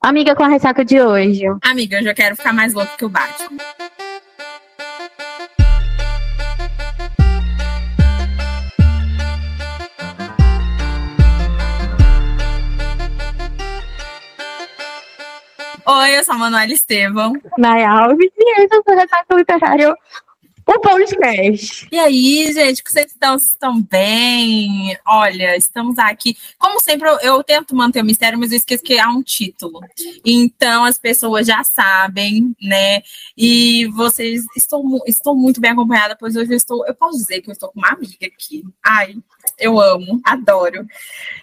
Amiga com a ressaca de hoje. Amiga, eu já quero ficar mais louco que o Batman. Oi, eu sou a Manuela Estevam. Nay Alves e eu sou Ressaca Literário, o podcast. E aí, gente, que vocês estão, estão bem? Olha, estamos aqui. Como sempre, eu, eu, tento manter o mistério, mas eu esqueço que há um título. Então, as pessoas já sabem, né? E vocês, estou, estou muito bem acompanhada, pois hoje eu estou, eu posso dizer que eu estou com uma amiga aqui. Ai, eu amo, adoro.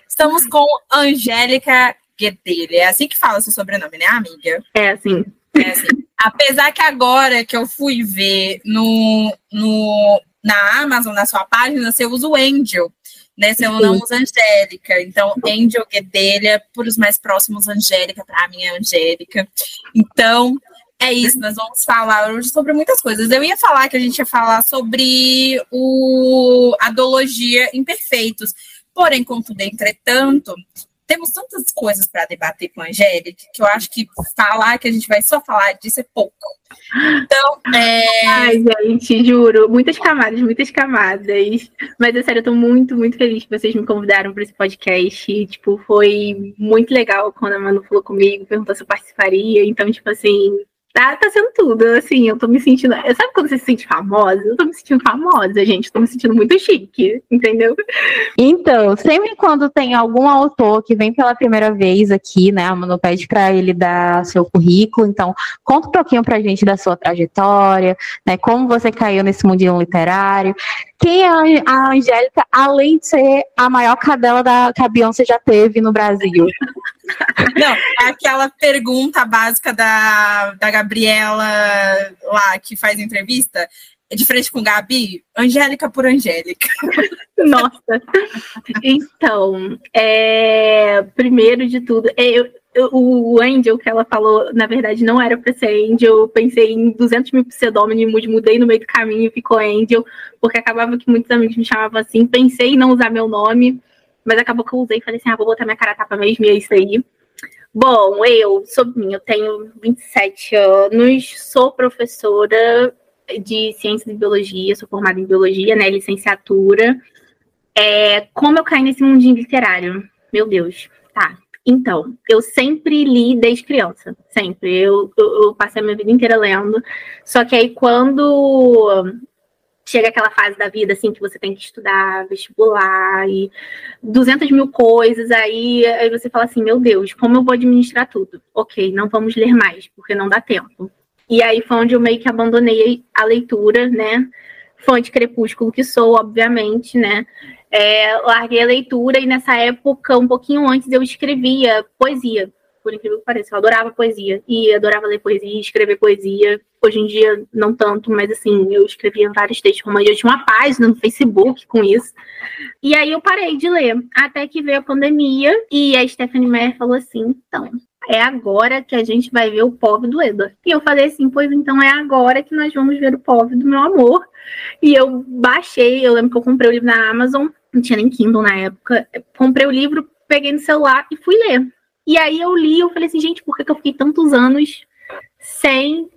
Estamos com Angélica Guedelha. É assim que fala seu sobrenome, né, amiga? É assim. É assim. Apesar que agora que eu fui ver no, no, na Amazon, na sua página, você usa o Angel, né? Você não usa Angélica. Então, Angel Guedelha, por os mais próximos, Angélica, para mim é Angélica. Então, é isso, nós vamos falar hoje sobre muitas coisas. Eu ia falar que a gente ia falar sobre o, a dologia imperfeitos. Porém, contudo, entretanto, temos tantas coisas para debater com a Angélica que eu acho que falar que a gente vai só falar disso é pouco. Então, é... Ai, gente, juro, muitas camadas, muitas camadas. Mas, é sério, eu tô muito, muito feliz que vocês me convidaram para esse podcast. Tipo, foi muito legal quando a Manu falou comigo, perguntou se eu participaria. Então, tipo assim, Tá, tá sendo tudo, assim, eu tô me sentindo. Sabe quando você se sente famosa? Eu tô me sentindo famosa, gente. Tô me sentindo muito chique, entendeu? Então, sempre quando tem algum autor que vem pela primeira vez aqui, né? A Manu pede pra ele dar seu currículo. Então, conta um pouquinho pra gente da sua trajetória, né? Como você caiu nesse mundinho literário. Quem é a Angélica, além de ser a maior cadela da, que a Beyoncé já teve no Brasil? Não, é aquela pergunta básica da, da Gabriela lá, que faz entrevista, de frente com Gabi, Angélica por Angélica. Nossa. Então, é, primeiro de tudo, é, eu, eu, o Angel que ela falou, na verdade, não era para ser Angel. Eu pensei em 200 mil pseudônimos, mudei no meio do caminho e ficou Angel, porque acabava que muitos amigos me chamavam assim. Pensei em não usar meu nome, mas acabou que eu usei e falei assim: ah, vou botar minha cara tapa mesmo, e é isso aí. Bom, eu sou mim, eu tenho 27 anos, sou professora de ciências e biologia, sou formada em biologia, né, licenciatura. É, como eu caí nesse mundinho literário? Meu Deus, tá. Então, eu sempre li desde criança, sempre. Eu, eu, eu passei a minha vida inteira lendo. Só que aí, quando chega aquela fase da vida, assim, que você tem que estudar vestibular e 200 mil coisas, aí, aí você fala assim, meu Deus, como eu vou administrar tudo? Ok, não vamos ler mais, porque não dá tempo. E aí foi onde eu meio que abandonei a leitura, né? Fã de Crepúsculo que sou, obviamente, né? É, larguei a leitura e nessa época, um pouquinho antes, eu escrevia poesia por incrível que pareça. Eu adorava poesia e adorava ler poesia, escrever poesia. Hoje em dia, não tanto, mas assim, eu escrevia vários textos românticos. Eu tinha uma página no Facebook com isso. E aí eu parei de ler, até que veio a pandemia e a Stephanie Meyer falou assim: então, é agora que a gente vai ver o povo do Edward. E eu falei assim, pois então é agora que nós vamos ver o povo do meu amor. E eu baixei, eu lembro que eu comprei o livro na Amazon, não tinha nem Kindle na época. Comprei o livro, peguei no celular e fui ler. E aí eu li, eu falei assim, gente, por que, que eu fiquei tantos anos sem?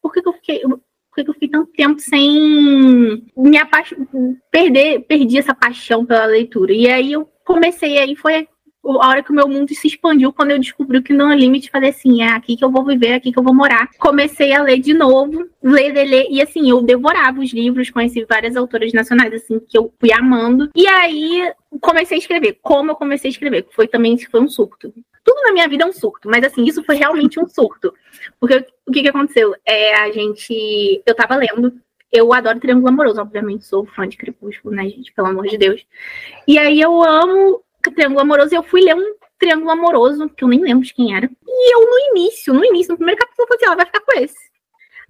Por que, que eu fiquei. Por que, que eu fiquei tanto tempo sem me apaixonar, perder, perdi essa paixão pela leitura. E aí eu comecei aí, foi a hora que o meu mundo se expandiu quando eu descobri que não é limite, falei assim, é aqui que eu vou viver, é aqui que eu vou morar. Comecei a ler de novo, ler, ler, ler, e assim, eu devorava os livros, conheci várias autoras nacionais, assim, que eu fui amando. E aí comecei a escrever. Como eu comecei a escrever? Foi também foi um surto tudo na minha vida é um surto, mas assim, isso foi realmente um surto. Porque o que, que aconteceu? É, a gente. Eu tava lendo. Eu adoro Triângulo Amoroso, obviamente, sou fã de Crepúsculo, né, gente? Pelo amor de Deus. E aí eu amo Triângulo Amoroso e eu fui ler um Triângulo Amoroso, que eu nem lembro de quem era. E eu, no início, no início, no primeiro capítulo, eu falei assim: ela vai ficar com esse.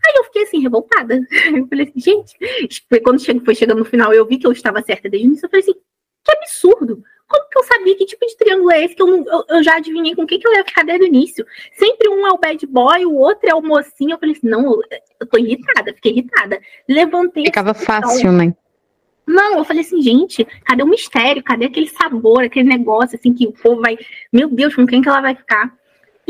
Aí eu fiquei assim, revoltada. Eu falei assim, gente, quando foi chegando no final, eu vi que eu estava certa desde o início. Eu falei assim, que absurdo. Como que eu sabia que tipo de triângulo é esse que eu, não, eu, eu já adivinhei com quem que eu ia ficar desde o início? Sempre um é o bad boy, o outro é o mocinho. Eu falei assim, não, eu tô irritada, fiquei irritada. Levantei. Ficava fácil, né? Não, eu falei assim, gente, cadê o mistério? Cadê aquele sabor, aquele negócio assim que o povo vai. Meu Deus, com quem que ela vai ficar?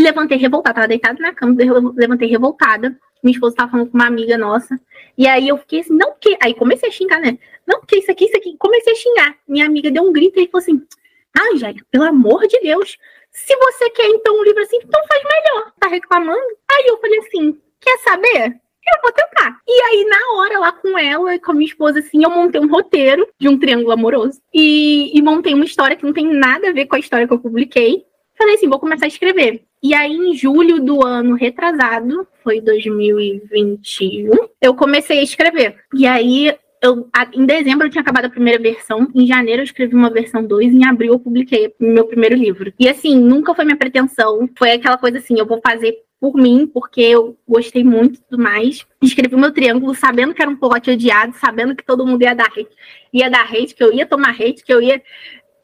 levantei revoltada, tava deitada na cama, levantei revoltada. Minha esposa tava falando com uma amiga nossa. E aí eu fiquei assim, não, que. Aí comecei a xingar, né? Não, que isso aqui, isso aqui. Comecei a xingar. Minha amiga deu um grito e falou assim: Ai, Angélica, pelo amor de Deus, se você quer então um livro assim, então faz melhor. Tá reclamando? Aí eu falei assim: quer saber? Eu vou tentar. E aí, na hora, lá com ela, com a minha esposa, assim, eu montei um roteiro de um triângulo amoroso. E, e montei uma história que não tem nada a ver com a história que eu publiquei. Falei assim, vou começar a escrever. E aí, em julho do ano retrasado, foi 2021, eu comecei a escrever. E aí, eu, em dezembro eu tinha acabado a primeira versão, em janeiro eu escrevi uma versão 2, em abril eu publiquei meu primeiro livro. E assim, nunca foi minha pretensão, foi aquela coisa assim, eu vou fazer por mim, porque eu gostei muito do mais. Escrevi meu triângulo sabendo que era um plot odiado, sabendo que todo mundo ia dar hate, ia dar hate, que eu ia tomar hate, que eu ia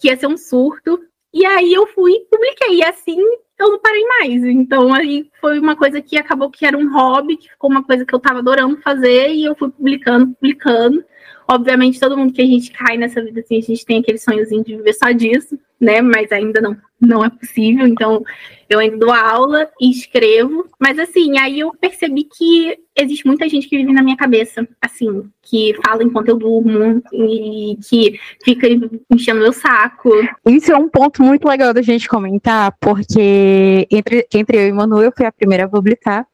que ia ser um surto. E aí eu fui e publiquei. E assim eu não parei mais. Então aí foi uma coisa que acabou que era um hobby, que ficou uma coisa que eu tava adorando fazer, e eu fui publicando, publicando. Obviamente, todo mundo que a gente cai nessa vida, assim, a gente tem aquele sonhozinho de viver só disso, né? Mas ainda não, não é possível. Então, eu ainda dou aula e escrevo. Mas, assim, aí eu percebi que existe muita gente que vive na minha cabeça, assim, que fala enquanto eu durmo e que fica enchendo meu saco. Isso é um ponto muito legal da gente comentar, porque entre, entre eu e Manu, eu fui a primeira a publicar.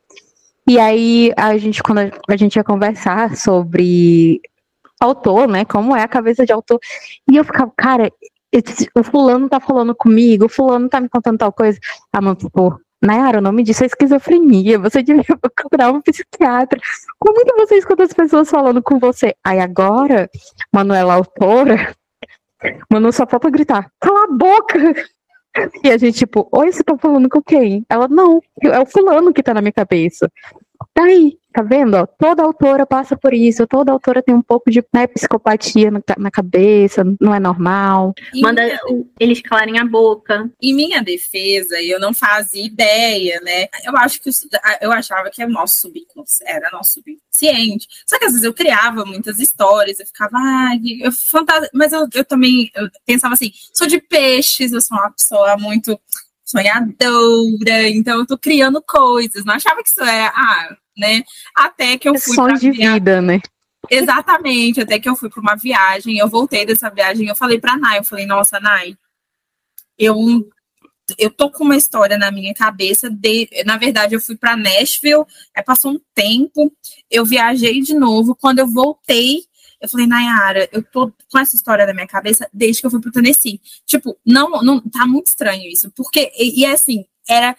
E aí, a gente, quando a gente ia conversar sobre autor, né? Como é a cabeça de autor. E eu ficava, cara, esse, o fulano tá falando comigo, o fulano tá me contando tal coisa. Ah, mano, pô, Nayara, o nome disso é esquizofrenia, você devia procurar um psiquiatra. Como é que você escuta as pessoas falando com você? Aí agora, Manuela autora, Manu só falta gritar, cala a boca! E a gente, tipo, oi, você tá falando com quem? Ela, não, é o fulano que tá na minha cabeça. Daí, tá vendo? Ó, toda autora passa por isso, toda autora tem um pouco de né, psicopatia na, na, cabeça, não é normal. Manda eles calarem a boca. Em minha defesa, eu não fazia ideia, né? Eu acho que eu achava que é nosso subconsciente, era nosso subconsciente. Só que às vezes eu criava muitas histórias, eu ficava, ai, eu fantasia, mas eu, eu também eu pensava assim, sou de peixes, eu sou uma pessoa muito sonhadora, então eu tô criando coisas. Não achava que isso era, ah, né? Até que eu fui. Sonho de viagem. vida, né? Exatamente, até que eu fui para uma viagem, eu voltei dessa viagem, eu falei para Nai, eu falei, nossa, Nai, eu eu tô com uma história na minha cabeça de, na verdade eu fui para Nashville, aí passou um tempo, eu viajei de novo, quando eu voltei, eu falei, Nayara, eu tô com essa história na minha cabeça desde que eu fui pro Tennessee. Tipo, não, não tá muito estranho isso, porque e, e é assim, era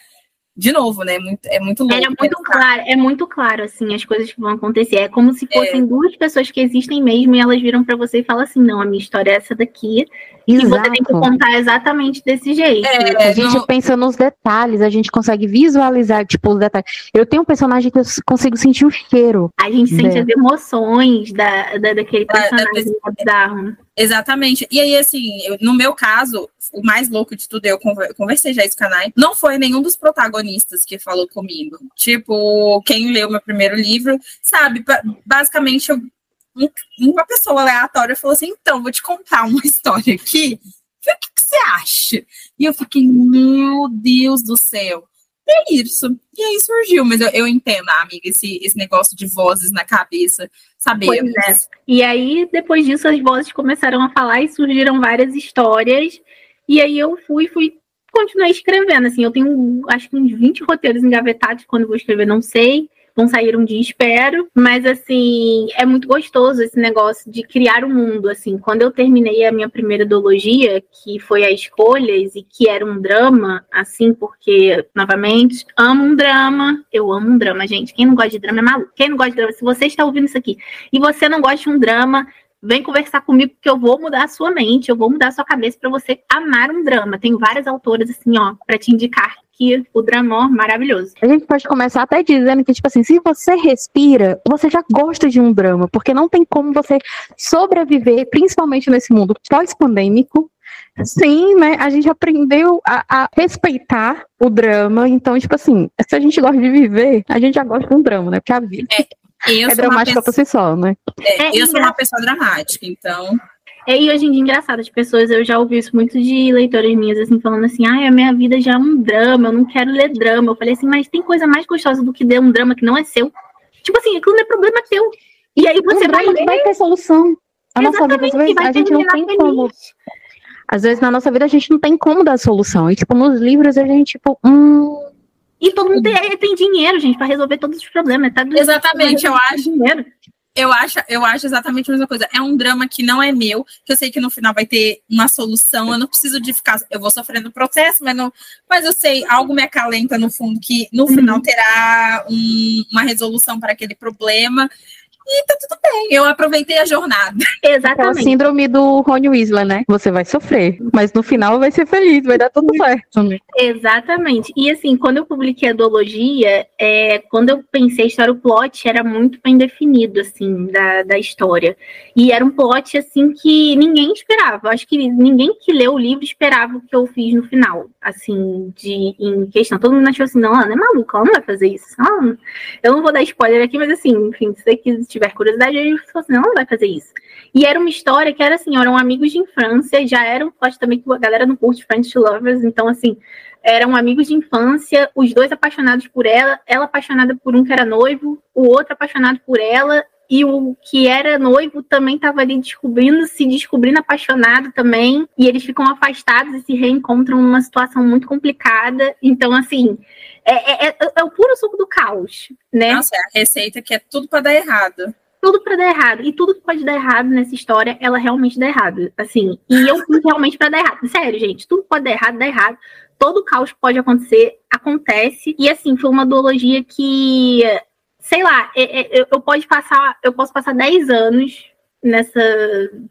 de novo, né? Muito, é muito louco. É muito claro, é muito claro, assim, as coisas que vão acontecer. É como se fossem é. duas pessoas que existem mesmo e elas viram para você e falam assim: não, a minha história é essa daqui. Exato. E você tem que contar exatamente desse jeito. É, a gente não... pensa nos detalhes, a gente consegue visualizar, tipo, os detalhes. Eu tenho um personagem que eu consigo sentir o cheiro. A gente sente as emoções da, da daquele personagem da, da... Exatamente. E aí, assim, eu, no meu caso, o mais louco de tudo, eu conversei já isso com a Nai, não foi nenhum dos protagonistas que falou comigo. Tipo, quem leu meu primeiro livro, sabe, basicamente eu, uma pessoa aleatória falou assim, então, vou te contar uma história aqui, o que, que você acha? E eu fiquei, meu Deus do céu. É isso. E aí surgiu, mas eu, eu entendo, amiga, esse, esse negócio de vozes na cabeça, sabemos. É. E aí, depois disso, as vozes começaram a falar e surgiram várias histórias e aí eu fui, fui, continuei escrevendo, assim, eu tenho acho que uns 20 roteiros engavetados, quando vou escrever não sei, vão sair um dia, espero, mas assim, é muito gostoso esse negócio de criar o um mundo, assim, quando eu terminei a minha primeira ideologia, que foi a Escolhas, e que era um drama, assim, porque, novamente, amo um drama, eu amo um drama, gente, quem não gosta de drama é maluco, quem não gosta de drama, se você está ouvindo isso aqui, e você não gosta de um drama, vem conversar comigo que eu vou mudar a sua mente, eu vou mudar a sua cabeça para você amar um drama. Tem várias autoras assim, ó, para te indicar que o drama é maravilhoso. A gente pode começar até dizendo que, tipo assim, se você respira, você já gosta de um drama, porque não tem como você sobreviver, principalmente nesse mundo pós-pandêmico. Sim, né? A gente aprendeu a, a, respeitar o drama. Então, tipo assim, se a gente gosta de viver, a gente já gosta de um drama, né? Porque a vida. É, eu é dramática pessoa... por si só, né? É, eu sou uma pessoa dramática, então. É, e hoje em dia, engraçado, as pessoas, eu já ouvi isso muito de leitoras minhas, assim, falando assim, ai, a minha vida já é um drama, eu não quero ler drama. Eu falei assim, mas tem coisa mais gostosa do que ler um drama que não é seu. Tipo assim, aquilo não é problema teu. E aí você um vai. drama vai ter solução. A nossa vida, às vezes, a gente não tem como. feliz. Às vezes, na nossa vida, a gente não tem como dar solução. E, tipo, nos livros, a gente, tipo, hum, E todo mundo tem, tem dinheiro, gente, pra resolver todos os problemas. Tá Exatamente, eu acho. Dinheiro. Eu acho, eu acho exatamente a mesma coisa. É um drama que não é meu, que eu sei que no final vai ter uma solução. Eu não preciso de ficar. Eu vou sofrendo processo, mas não. Mas eu sei, algo me acalenta no fundo, que no final terá um- uma resolução para aquele problema. E tá tudo bem. Eu aproveitei a jornada. aquela Exatamente. síndrome do Rony Weasley, né? Você vai sofrer, mas no final vai ser feliz, vai dar tudo certo. né? Exatamente. E assim, quando eu publiquei a duologia, é, quando eu pensei a história, o plot era muito bem definido, assim, da, da história. E era um plot, assim, que ninguém esperava. Acho que ninguém que leu o livro esperava o que eu fiz no final, assim, de, em questão. Todo mundo achou assim, não, ela não é maluca, ela não vai fazer isso. Não- Eu não vou dar spoiler aqui, mas assim, enfim, se você que tiver curiosidade, você fala assim, não, vai fazer isso. E era uma história que era assim, eram amigos de infância, já era um plot também que a galera não curte Friends Lovers, então assim, eram amigos de infância, os dois apaixonados por ela, ela apaixonada por um que era noivo, o outro apaixonado por ela, e o que era noivo também estava ali descobrindo, se descobrindo apaixonado também, e eles ficam afastados e se reencontram numa situação muito complicada. Então, assim, é, é- é- é o puro suco do caos, né? Nossa, é a receita que é tudo para dar errado. tudo pra dar errado. E tudo que pode dar errado nessa história, ela realmente dá errado. Assim, e eu fiz realmente pra dar errado. Sério, gente, tudo pode dar errado, dá errado. Todo caos pode acontecer, acontece. E assim, foi uma duologia que, sei lá, é- é- eu, eu pode passar, eu posso passar 10 anos nessa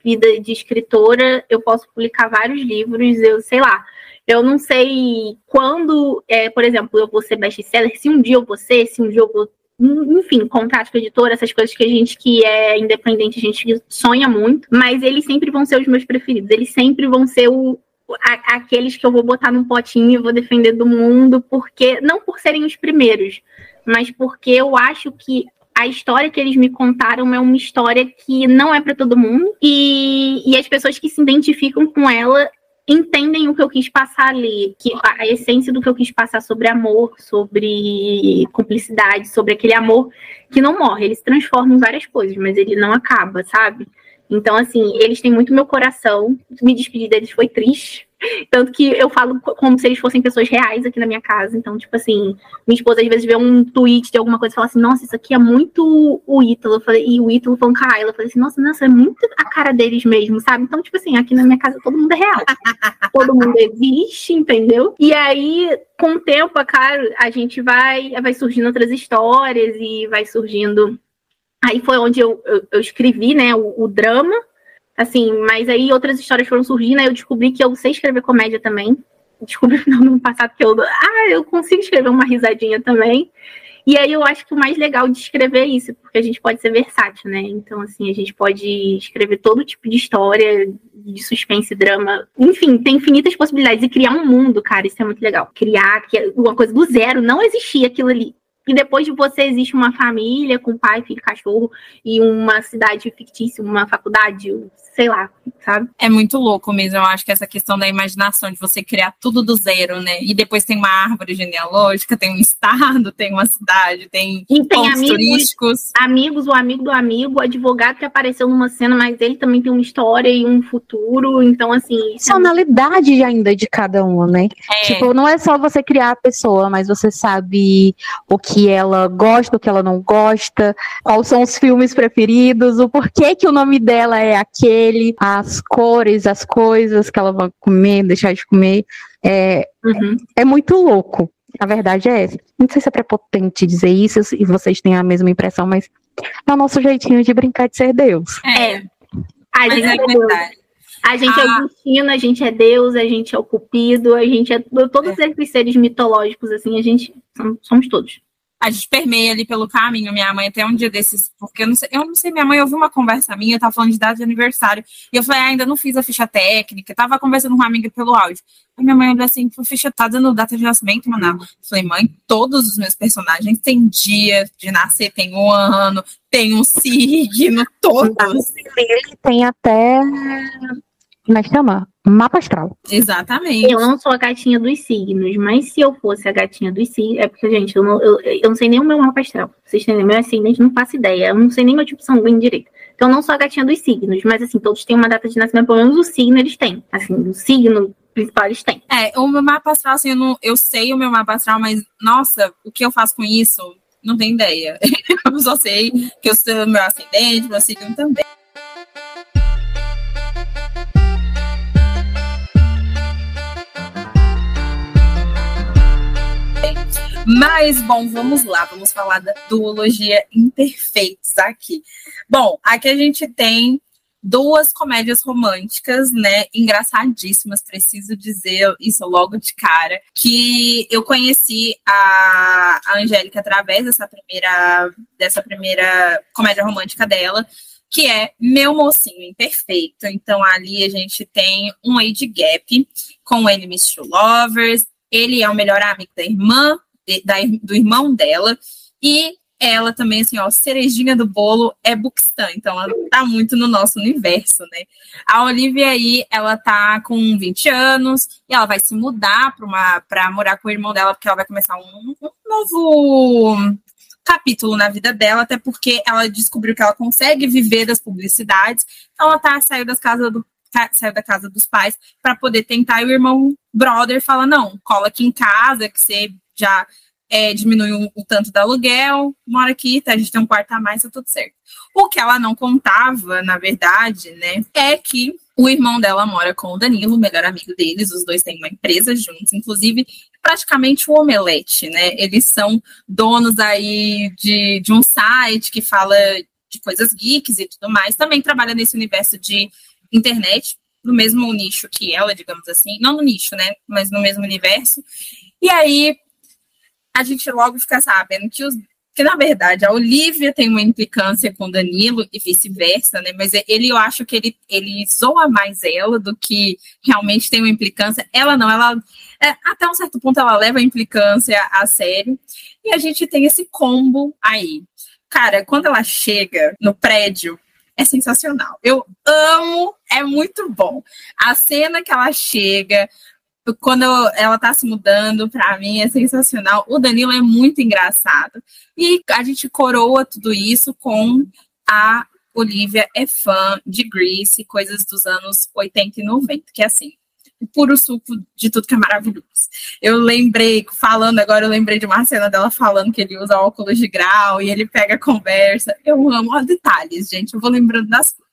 vida de escritora, eu posso publicar vários livros, eu sei lá. Eu não sei quando, é, por exemplo, eu vou ser best-seller, se um dia eu vou ser, se um dia eu vou enfim, contrato com a editora, essas coisas que a gente que é independente, a gente sonha muito, mas eles sempre vão ser os meus preferidos, eles sempre vão ser o, a- aqueles que eu vou botar num potinho e vou defender do mundo, porque, não por serem os primeiros, mas porque eu acho que a história que eles me contaram é uma história que não é para todo mundo, e, e as pessoas que se identificam com ela entendem o que eu quis passar ali, que a, essência do que eu quis passar sobre amor, sobre cumplicidade, sobre aquele amor que não morre, ele se transforma em várias coisas, mas ele não acaba, sabe? Então, assim, eles têm muito meu coração. Me despedir deles foi triste. Tanto que eu falo co- como se eles fossem pessoas reais aqui na minha casa. Então, tipo assim, minha esposa às vezes vê um tweet de alguma coisa e fala assim, nossa, isso aqui é muito o Ítalo. Falei- E o Ítalo falando com a Ayla. Eu falei assim, nossa, nossa, é muito a cara deles mesmo, sabe? Então, tipo assim, aqui na minha casa todo mundo é real. todo mundo existe, entendeu? E aí, com o tempo, é claro, a gente vai, vai surgindo outras histórias e vai surgindo. Aí foi onde eu, eu, eu escrevi, né, o, o drama, assim, mas aí outras histórias foram surgindo, aí eu descobri que eu sei escrever comédia também. Descobri no ano passado que eu, ah, eu consigo escrever uma risadinha também. E aí eu acho que o mais legal de escrever é isso, porque a gente pode ser versátil, né? Então, assim, a gente pode escrever todo tipo de história, de suspense, drama. Enfim, tem infinitas possibilidades. E criar um mundo, cara, isso é muito legal. Criar uma coisa do zero, não existia aquilo ali. E depois de você existe uma família com pai, filho, cachorro e uma cidade fictícia, uma faculdade, sei lá, sabe? É muito louco mesmo. Eu acho que essa questão da imaginação, de você criar tudo do zero, né? E depois tem uma árvore genealógica, tem um estado, tem uma cidade, tem, E tem pontos amigos, turísticos. amigos, o amigo do amigo, o advogado que apareceu numa cena, mas ele também tem uma história e um futuro. Então, assim, é Personalidade ainda de cada uma, né? É, Tipo, não é só você criar a pessoa, mas você sabe o que ela gosta, o que ela não gosta, quais são os filmes preferidos, o porquê que o nome dela é aquele, as cores, as coisas que ela vai comer, deixar de comer. É, Uhum. é muito louco. A verdade é essa. Não sei se é prepotente dizer isso e vocês têm a mesma impressão, mas é o nosso jeitinho de brincar de ser Deus. é, É. A mas gente é é verdade. A gente é Ah. o destino, a gente é Deus, a gente é o Cupido, a gente é todos esses seres mitológicos, assim, a gente somos, somos todos. A gente permeia ali pelo caminho. Minha mãe até um dia desses, porque eu não sei, eu não sei minha mãe ouviu uma conversa minha, eu tava falando de data de aniversário, e eu falei, ah, ainda não fiz a ficha técnica, tava conversando com uma amiga pelo áudio. Aí minha mãe olhou assim, ficha tá dando data de nascimento, mano. Eu falei, mãe, todos os meus personagens têm dia de nascer, tem um ano, tem um signo, todos. Ele tem até como é que chama? Mapa astral. Exatamente. Eu não sou a gatinha dos signos, mas se eu fosse a gatinha dos signos, é porque, gente, eu não, eu, eu não sei nem o meu mapa astral. Vocês entendem? Meu ascendente não faço ideia. Eu não sei nem meu tipo sanguíneo direito. Então, eu não sou a gatinha dos signos, mas, assim, todos têm uma data de nascimento, pelo menos o signo eles têm. Assim, o signo principal eles têm. É, o meu mapa astral, assim, eu, não, eu sei o meu mapa astral, mas, nossa, o que eu faço com isso? Não tenho ideia. eu só sei que eu sou meu ascendente, meu signo também. Mas, bom, vamos lá, vamos falar da duologia Imperfeitos aqui. Bom, aqui a gente tem duas comédias românticas, né, engraçadíssimas, preciso dizer isso logo de cara, que eu conheci a, Angélica através dessa primeira, dessa primeira comédia romântica dela, que é Meu Mocinho Imperfeito. Então, ali a gente tem um age gap com Enemies to Lovers, ele é o melhor amigo da irmã, da, do irmão dela. E ela também, assim, ó, cerejinha do bolo é Buxtan, então ela tá muito no nosso universo, né? A Olivia aí, ela tá com 20 anos e ela vai se mudar para uma para morar com o irmão dela, porque ela vai começar um, um novo capítulo na vida dela, até porque ela descobriu que ela consegue viver das publicidades. Então ela tá saiu das casas do saiu da casa dos pais para poder tentar e o irmão brother fala não, cola aqui em casa que você já é, diminui o, o, tanto do aluguel, mora aqui, tá, a gente tem um quarto a mais, tá tudo certo. O que ela não contava, na verdade, né, é que o irmão dela mora com o Danilo, o melhor amigo deles, os dois têm uma empresa juntos, inclusive praticamente o um omelete, né? Eles são donos aí de, de um site que fala de coisas geeks e tudo mais, também trabalha nesse universo de internet, no mesmo nicho que ela, digamos assim, não no nicho, né, mas no mesmo universo. E aí a gente logo fica sabendo que os que na verdade a Olivia tem uma implicância com Danilo e vice-versa, né? Mas ele eu acho que ele, ele zoa mais ela do que realmente tem uma implicância. Ela não, ela é, até um certo ponto ela leva a implicância a sério. E a gente tem esse combo aí. Cara, quando ela chega no prédio, é sensacional. Eu amo, é muito bom. A cena que ela chega, quando ela tá se mudando, para mim é sensacional. O Danilo é muito engraçado. E a gente coroa tudo isso com a Olivia é fã de Grease, coisas dos anos 80 e 90, que é assim, o puro suco de tudo que é maravilhoso. Eu lembrei, falando agora, eu lembrei de uma cena dela falando que ele usa óculos de grau e ele pega a conversa. Eu amo os detalhes, gente. Eu vou lembrando das coisas.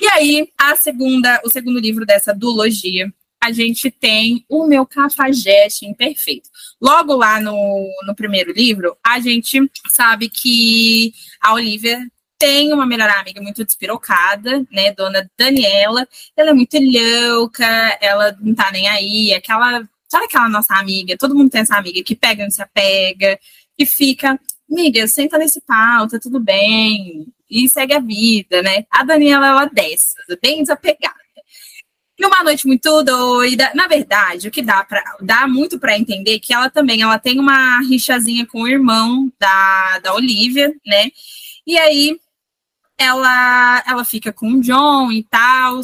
E aí, a segunda, o segundo livro dessa duologia a gente tem o meu cafajeste imperfeito. Logo lá no, no primeiro livro, a gente sabe que a Olivia tem uma melhor amiga muito despirocada, né, dona Daniela. Ela é muito louca, ela não tá nem aí, aquela, sabe aquela nossa amiga, todo mundo tem essa amiga que pega e se apega, e fica, amiga, senta nesse pau, tá tudo bem, e segue a vida, né? A Daniela, ela desce, bem desapegada. E uma noite muito doida. Na verdade, o que dá para dá muito para entender que ela também ela tem uma rixazinha com o irmão da, da Olivia, né? E aí ela ela fica com o John e tal.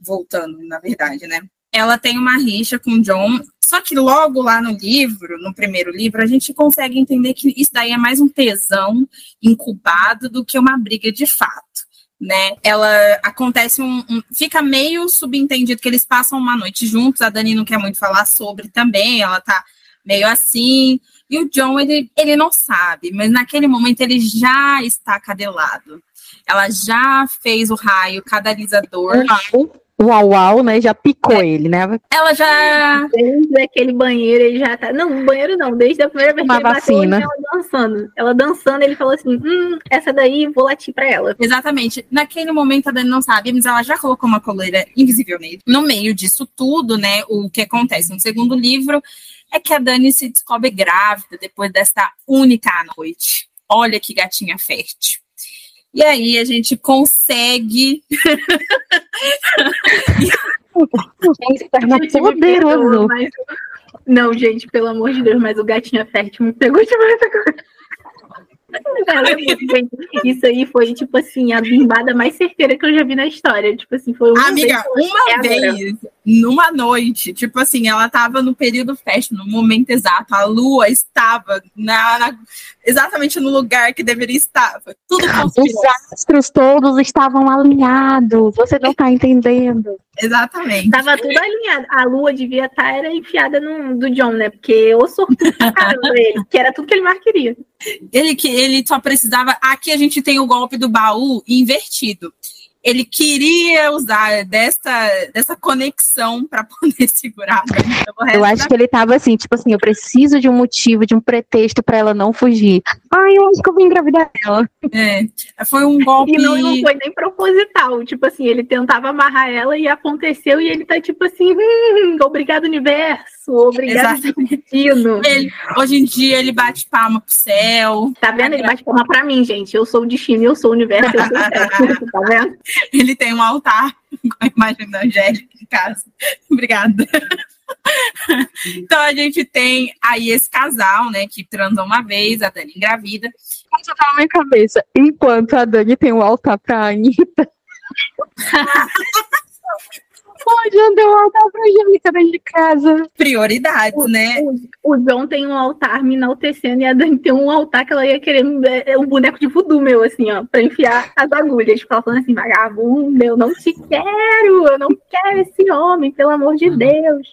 Voltando, na verdade, né? Ela tem uma rixa com o John, só que logo lá no livro, no primeiro livro, a gente consegue entender que isso daí é mais um tesão incubado do que uma briga de fato né? Ela acontece um, um, fica meio subentendido que eles passam uma noite juntos. A Dani não quer muito falar sobre também, ela tá meio assim. E o John, ele, ele não sabe, mas naquele momento ele já está cadelado. Ela já fez o raio cadalizador uau, uau, né? Já picou é. ele, né? Ela já. Desde aquele banheiro, ele já tá. Não, banheiro não, desde a primeira vez Uma que ele vacina. ela dançando. Ela dançando, ele falou assim: hum, essa daí vou latir pra ela. Exatamente. Naquele momento a Dani não sabe, mas ela já colocou uma coleira invisível nele. No meio disso tudo, né? O que acontece no segundo livro é que a Dani se descobre grávida depois dessa única noite. Olha que gatinha fértil. E aí a gente consegue. é poderoso. Mas... Não, gente, pelo amor de Deus, mas o gatinho fértil me pegou demais agora. Isso aí foi, tipo assim, a bimbada mais certeira que eu já vi na história. Tipo assim, foi uma Amiga, vez, uma vez, numa noite, tipo assim, ela tava no período fest, no momento exato, a lua estava na, na exatamente no lugar que deveria estar. Foi tudo conspirou. Os astros todos estavam alinhados, você não tá entendendo. Exatamente. Tava tudo alinhado. A lua devia estar tá, era enfiada no, do John, né? Porque eu sou caramba ele, que era tudo que ele mais queria. Ele que ele só precisava. Aqui a gente tem o golpe do baú invertido ele queria usar dessa, dessa conexão para poder segurar. Eu acho da... que ele estava assim, tipo assim, eu preciso de um motivo, de um pretexto para ela não fugir. Ai, eu acho que eu vou engravidar dela. É, foi um golpe. E não, não foi nem proposital. Tipo assim, ele tentava amarrar ela e aconteceu, e ele tá tipo assim, hum, obrigado, universo. Obrigado, destino. Ele, hoje em dia ele bate palma pro céu. Tá vendo? Ele bate palma pra mim, gente. Eu sou o destino, eu sou o universo, eu sou o céu. tá vendo? Ele tem um altar com a imagem da Angélica em casa. Obrigada. Então a gente tem aí esse casal, né, que transa uma vez, a Dani engravida. Isso tá na minha cabeça. Enquanto a Dani tem um altar pra Anitta. Pode andar um altar pra Angélica dentro de casa. Prioridades, o, né? O, o, João tem um altar me enaltecendo e a Dani tem um altar que ela ia querer é, um boneco de voodoo meu, assim, ó, pra enfiar as agulhas. Tipo, ela falando assim, vagabundo, eu não te quero, eu não quero esse homem, pelo amor de Deus.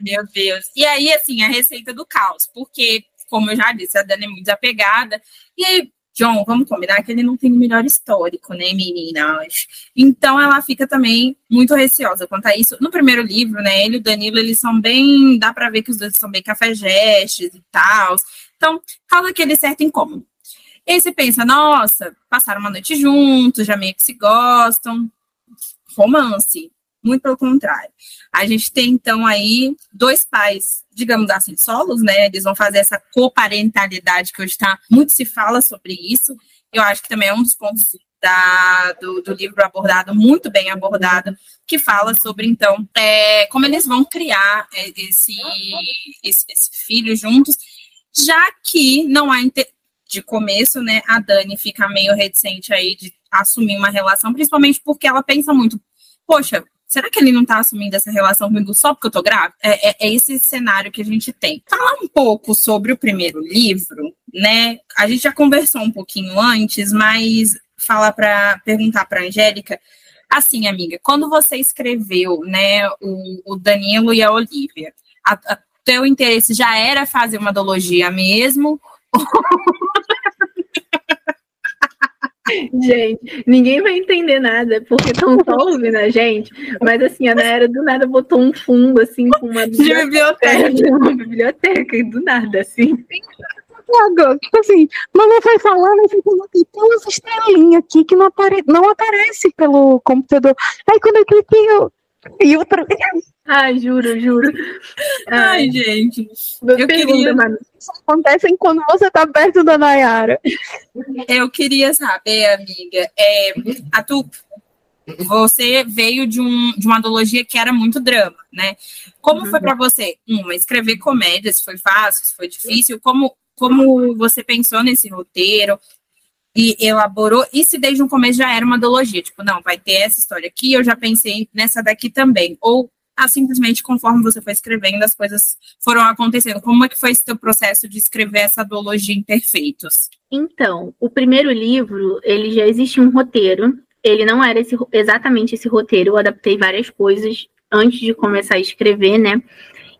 Meu Deus. E aí, assim, a receita do caos, porque, como eu já disse, a Dani é muito desapegada. E aí, John, vamos combinar que ele não tem o melhor histórico, né, meninas? Então ela fica também muito receosa quanto a isso. No primeiro livro, né, ele e o Danilo, eles são bem, dá para ver que os dois são bem cafajestes e tal. Então, causa aquele certo incômodo. E aí você pensa, nossa, passaram uma noite juntos, já meio que se gostam. Romance. Muito pelo contrário. A gente tem, então, aí dois pais, digamos assim, solos, né? Eles vão fazer essa coparentalidade que hoje está. Muito se fala sobre isso. Eu acho que também é um dos pontos da, do, do, livro abordado, muito bem abordado, que fala sobre, então, é, como eles vão criar é, esse, esse, esse, filho juntos, já que não há de começo, né, a Dani fica meio reticente aí de assumir uma relação, principalmente porque ela pensa muito, poxa, será que ele não está assumindo essa relação comigo só porque eu tô grávida? É, é, é, esse cenário que a gente tem. Falar um pouco sobre o primeiro livro, né? A gente já conversou um pouquinho antes, mas falar para perguntar para Angélica. Assim, amiga, quando você escreveu, né, o, o Danilo e a Olivia, a, teu interesse já era fazer uma dologia mesmo? Gente, ninguém vai entender nada, porque estão só ouvindo a gente. Mas assim, a Nayara do nada botou um fundo assim com uma biblioteca. De uma biblioteca, do nada, assim. Tipo assim, não foi falando, eu coloquei tem umas estrelinhas aqui que não, apare não aparece pelo computador. Aí quando eu cliquei, eu. E outra. Ai, juro, juro. Ai, Ai gente. Eu queria. Mano. Isso acontece quando você tá perto da Nayara. Eu queria saber, amiga, é, a tu, você veio de, um, de uma antologia que era muito drama, né? Como uhum. foi para você? Uma, escrever comédia, se foi fácil, se foi difícil? Como, como você pensou nesse roteiro? E elaborou, e se desde o começo já era uma antologia, tipo, não, vai ter essa história aqui, eu já pensei nessa daqui também, ou ah, simplesmente conforme você foi escrevendo, as coisas foram acontecendo. Como é que foi esse teu processo de escrever essa duologia em Perfeitos? Então, o primeiro livro, ele já existia um roteiro, ele não era esse, exatamente esse roteiro, eu adaptei várias coisas antes de começar a escrever, né?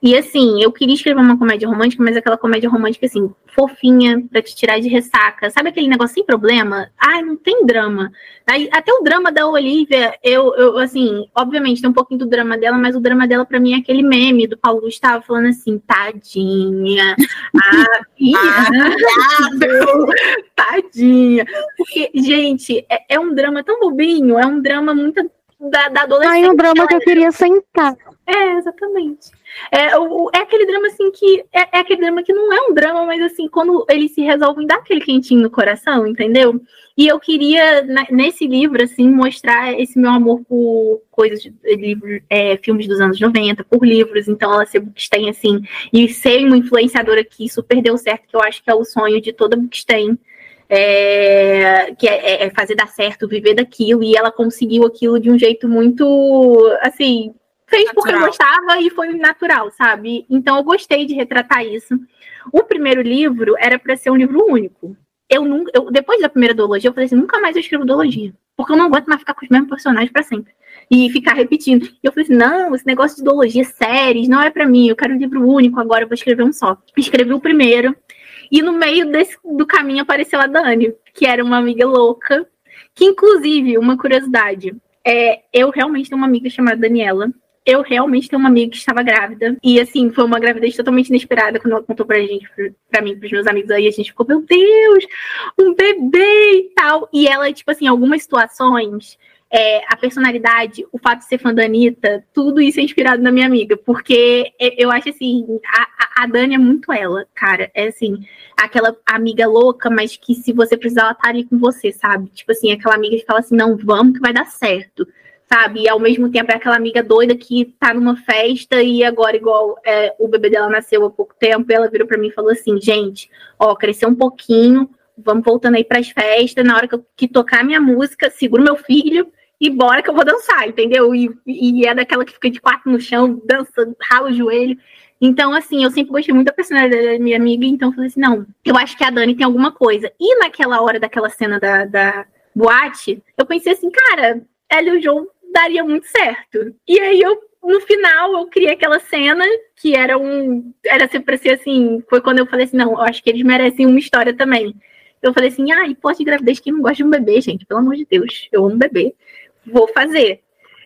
E assim, eu queria escrever uma comédia romântica, mas aquela comédia romântica, assim, fofinha, pra te tirar de ressaca. Sabe aquele negócio sem problema? Ai, não tem drama. Aí, até o drama da Olivia, eu, eu, assim, obviamente tem um pouquinho do drama dela, mas o drama dela pra mim é aquele meme do Paulo Gustavo falando assim, tadinha, ah, tadinha. Porque, gente, é, é um drama tão bobinho, é um drama muito da, da adolescência. Ai, um drama que eu queria sentar. É, exatamente. É, o, é aquele drama assim que. É, é, aquele drama que não é um drama, mas assim, quando eles se resolvem dar aquele quentinho no coração, entendeu? E eu queria, nesse livro, assim, mostrar esse meu amor por coisas de livro, é, filmes dos anos 90, por livros, então ela ser Bookstein, assim, e ser uma influenciadora que isso perdeu certo, que eu acho que é o sonho de toda Bookstein. É, que é, é, fazer dar certo, viver daquilo, e ela conseguiu aquilo de um jeito muito, assim, fez natural. porque gostava e foi natural, sabe? Então eu gostei de retratar isso. O primeiro livro era para ser um livro único. Eu nunca, eu, depois da primeira duologia, eu falei assim, nunca mais eu escrevo duologia, porque eu não aguento mais ficar com os mesmos personagens para sempre e ficar repetindo. E eu falei assim, não, esse negócio de duologia, séries, não é para mim. Eu quero um livro único agora, eu vou escrever um só. Escrevi o primeiro e no meio desse, do caminho apareceu a Dani, que era uma amiga louca, que inclusive, uma curiosidade, é, eu realmente tenho uma amiga chamada Daniela, eu realmente tenho uma amiga que estava grávida. E assim, foi uma gravidez totalmente inesperada quando ela contou pra gente, pra mim, pros meus amigos aí. A gente ficou, meu Deus, um bebê e tal. E ela, tipo assim, algumas situações. É, a personalidade, o fato de ser fã da Anitta, tudo isso é inspirado na minha amiga, porque eu acho assim, a, a Dani é muito ela, cara. É assim, aquela amiga louca, mas que se você precisar, ela tá ali com você, sabe? Tipo assim, aquela amiga que fala assim, não, vamos que vai dar certo sabe? E ao mesmo tempo é aquela amiga doida que tá numa festa e agora, igual é, o bebê dela nasceu há pouco tempo, ela virou para mim e falou assim: gente, ó, cresceu um pouquinho, vamos voltando aí pras festas, na hora que, eu, que tocar minha música, seguro meu filho e bora que eu vou dançar, entendeu? E, e é daquela que fica de quatro no chão, dança, rala o joelho. Então, assim, eu sempre gostei muito da personalidade da minha amiga, então falei assim, não, eu acho que a Dani tem alguma coisa. E naquela hora daquela cena da, da boate, eu pensei assim, cara, ela e o João daria muito certo. E aí eu no final eu criei aquela cena que era um era sempre ser assim, foi quando eu falei assim, não, eu acho que eles merecem uma história também. Eu falei assim, ah, e de gravidez quem não gosta de um bebê, gente, pelo amor de Deus, eu amo bebê. Vou fazer.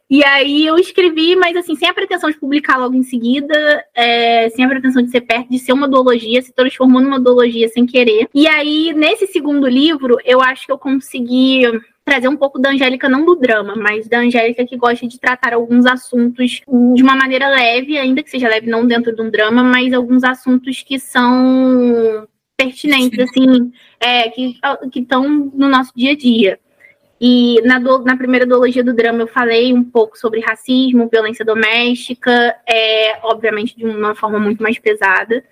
E aí eu escrevi, mas assim, sem a pretensão de publicar logo em seguida, é, sem a pretensão de ser perto, de ser uma duologia, se transformou numa duologia sem querer. E aí, nesse segundo livro, eu acho que eu consegui trazer um pouco da Angélica, não do drama, mas da Angélica que gosta de tratar alguns assuntos de uma maneira leve, ainda que seja leve não dentro de um drama, mas alguns assuntos que são pertinentes, assim, é, que estão no nosso dia a dia. E na, do, na primeira duologia do drama eu falei um pouco sobre racismo, violência doméstica, é, obviamente de uma forma muito mais pesada.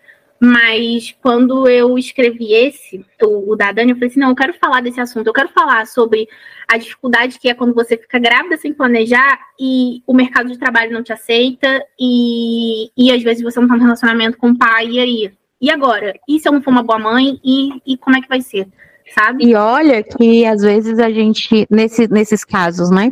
Mas quando eu escrevi esse, o, o da Dani, eu falei assim: não, eu quero falar desse assunto, eu quero falar sobre a dificuldade que é quando você fica grávida sem planejar e o mercado de trabalho não te aceita, e, e às vezes você não tá no relacionamento com o pai, e aí? E agora? E se eu não for uma boa mãe? E, e como é que vai ser? Sabe? E olha que às vezes a gente, nesse, nesses casos, né?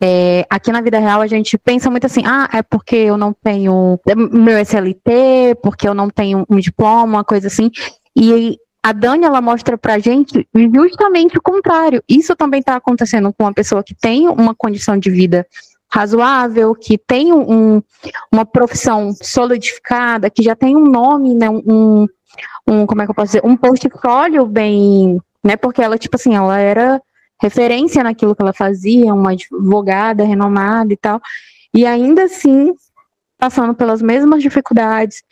É, aqui na vida real a gente pensa muito assim, ah, é porque eu não tenho meu SLT, porque eu não tenho um diploma, uma coisa assim. E a Dani, ela mostra pra gente justamente o contrário. Isso também está acontecendo com uma pessoa que tem uma condição de vida razoável, que tem um, uma profissão solidificada, que já tem um nome, né, um, um, como é que eu posso dizer, um portfólio bem né? Porque ela, tipo assim, ela era referência naquilo que ela fazia, uma advogada renomada e tal. E ainda assim, passando pelas mesmas dificuldades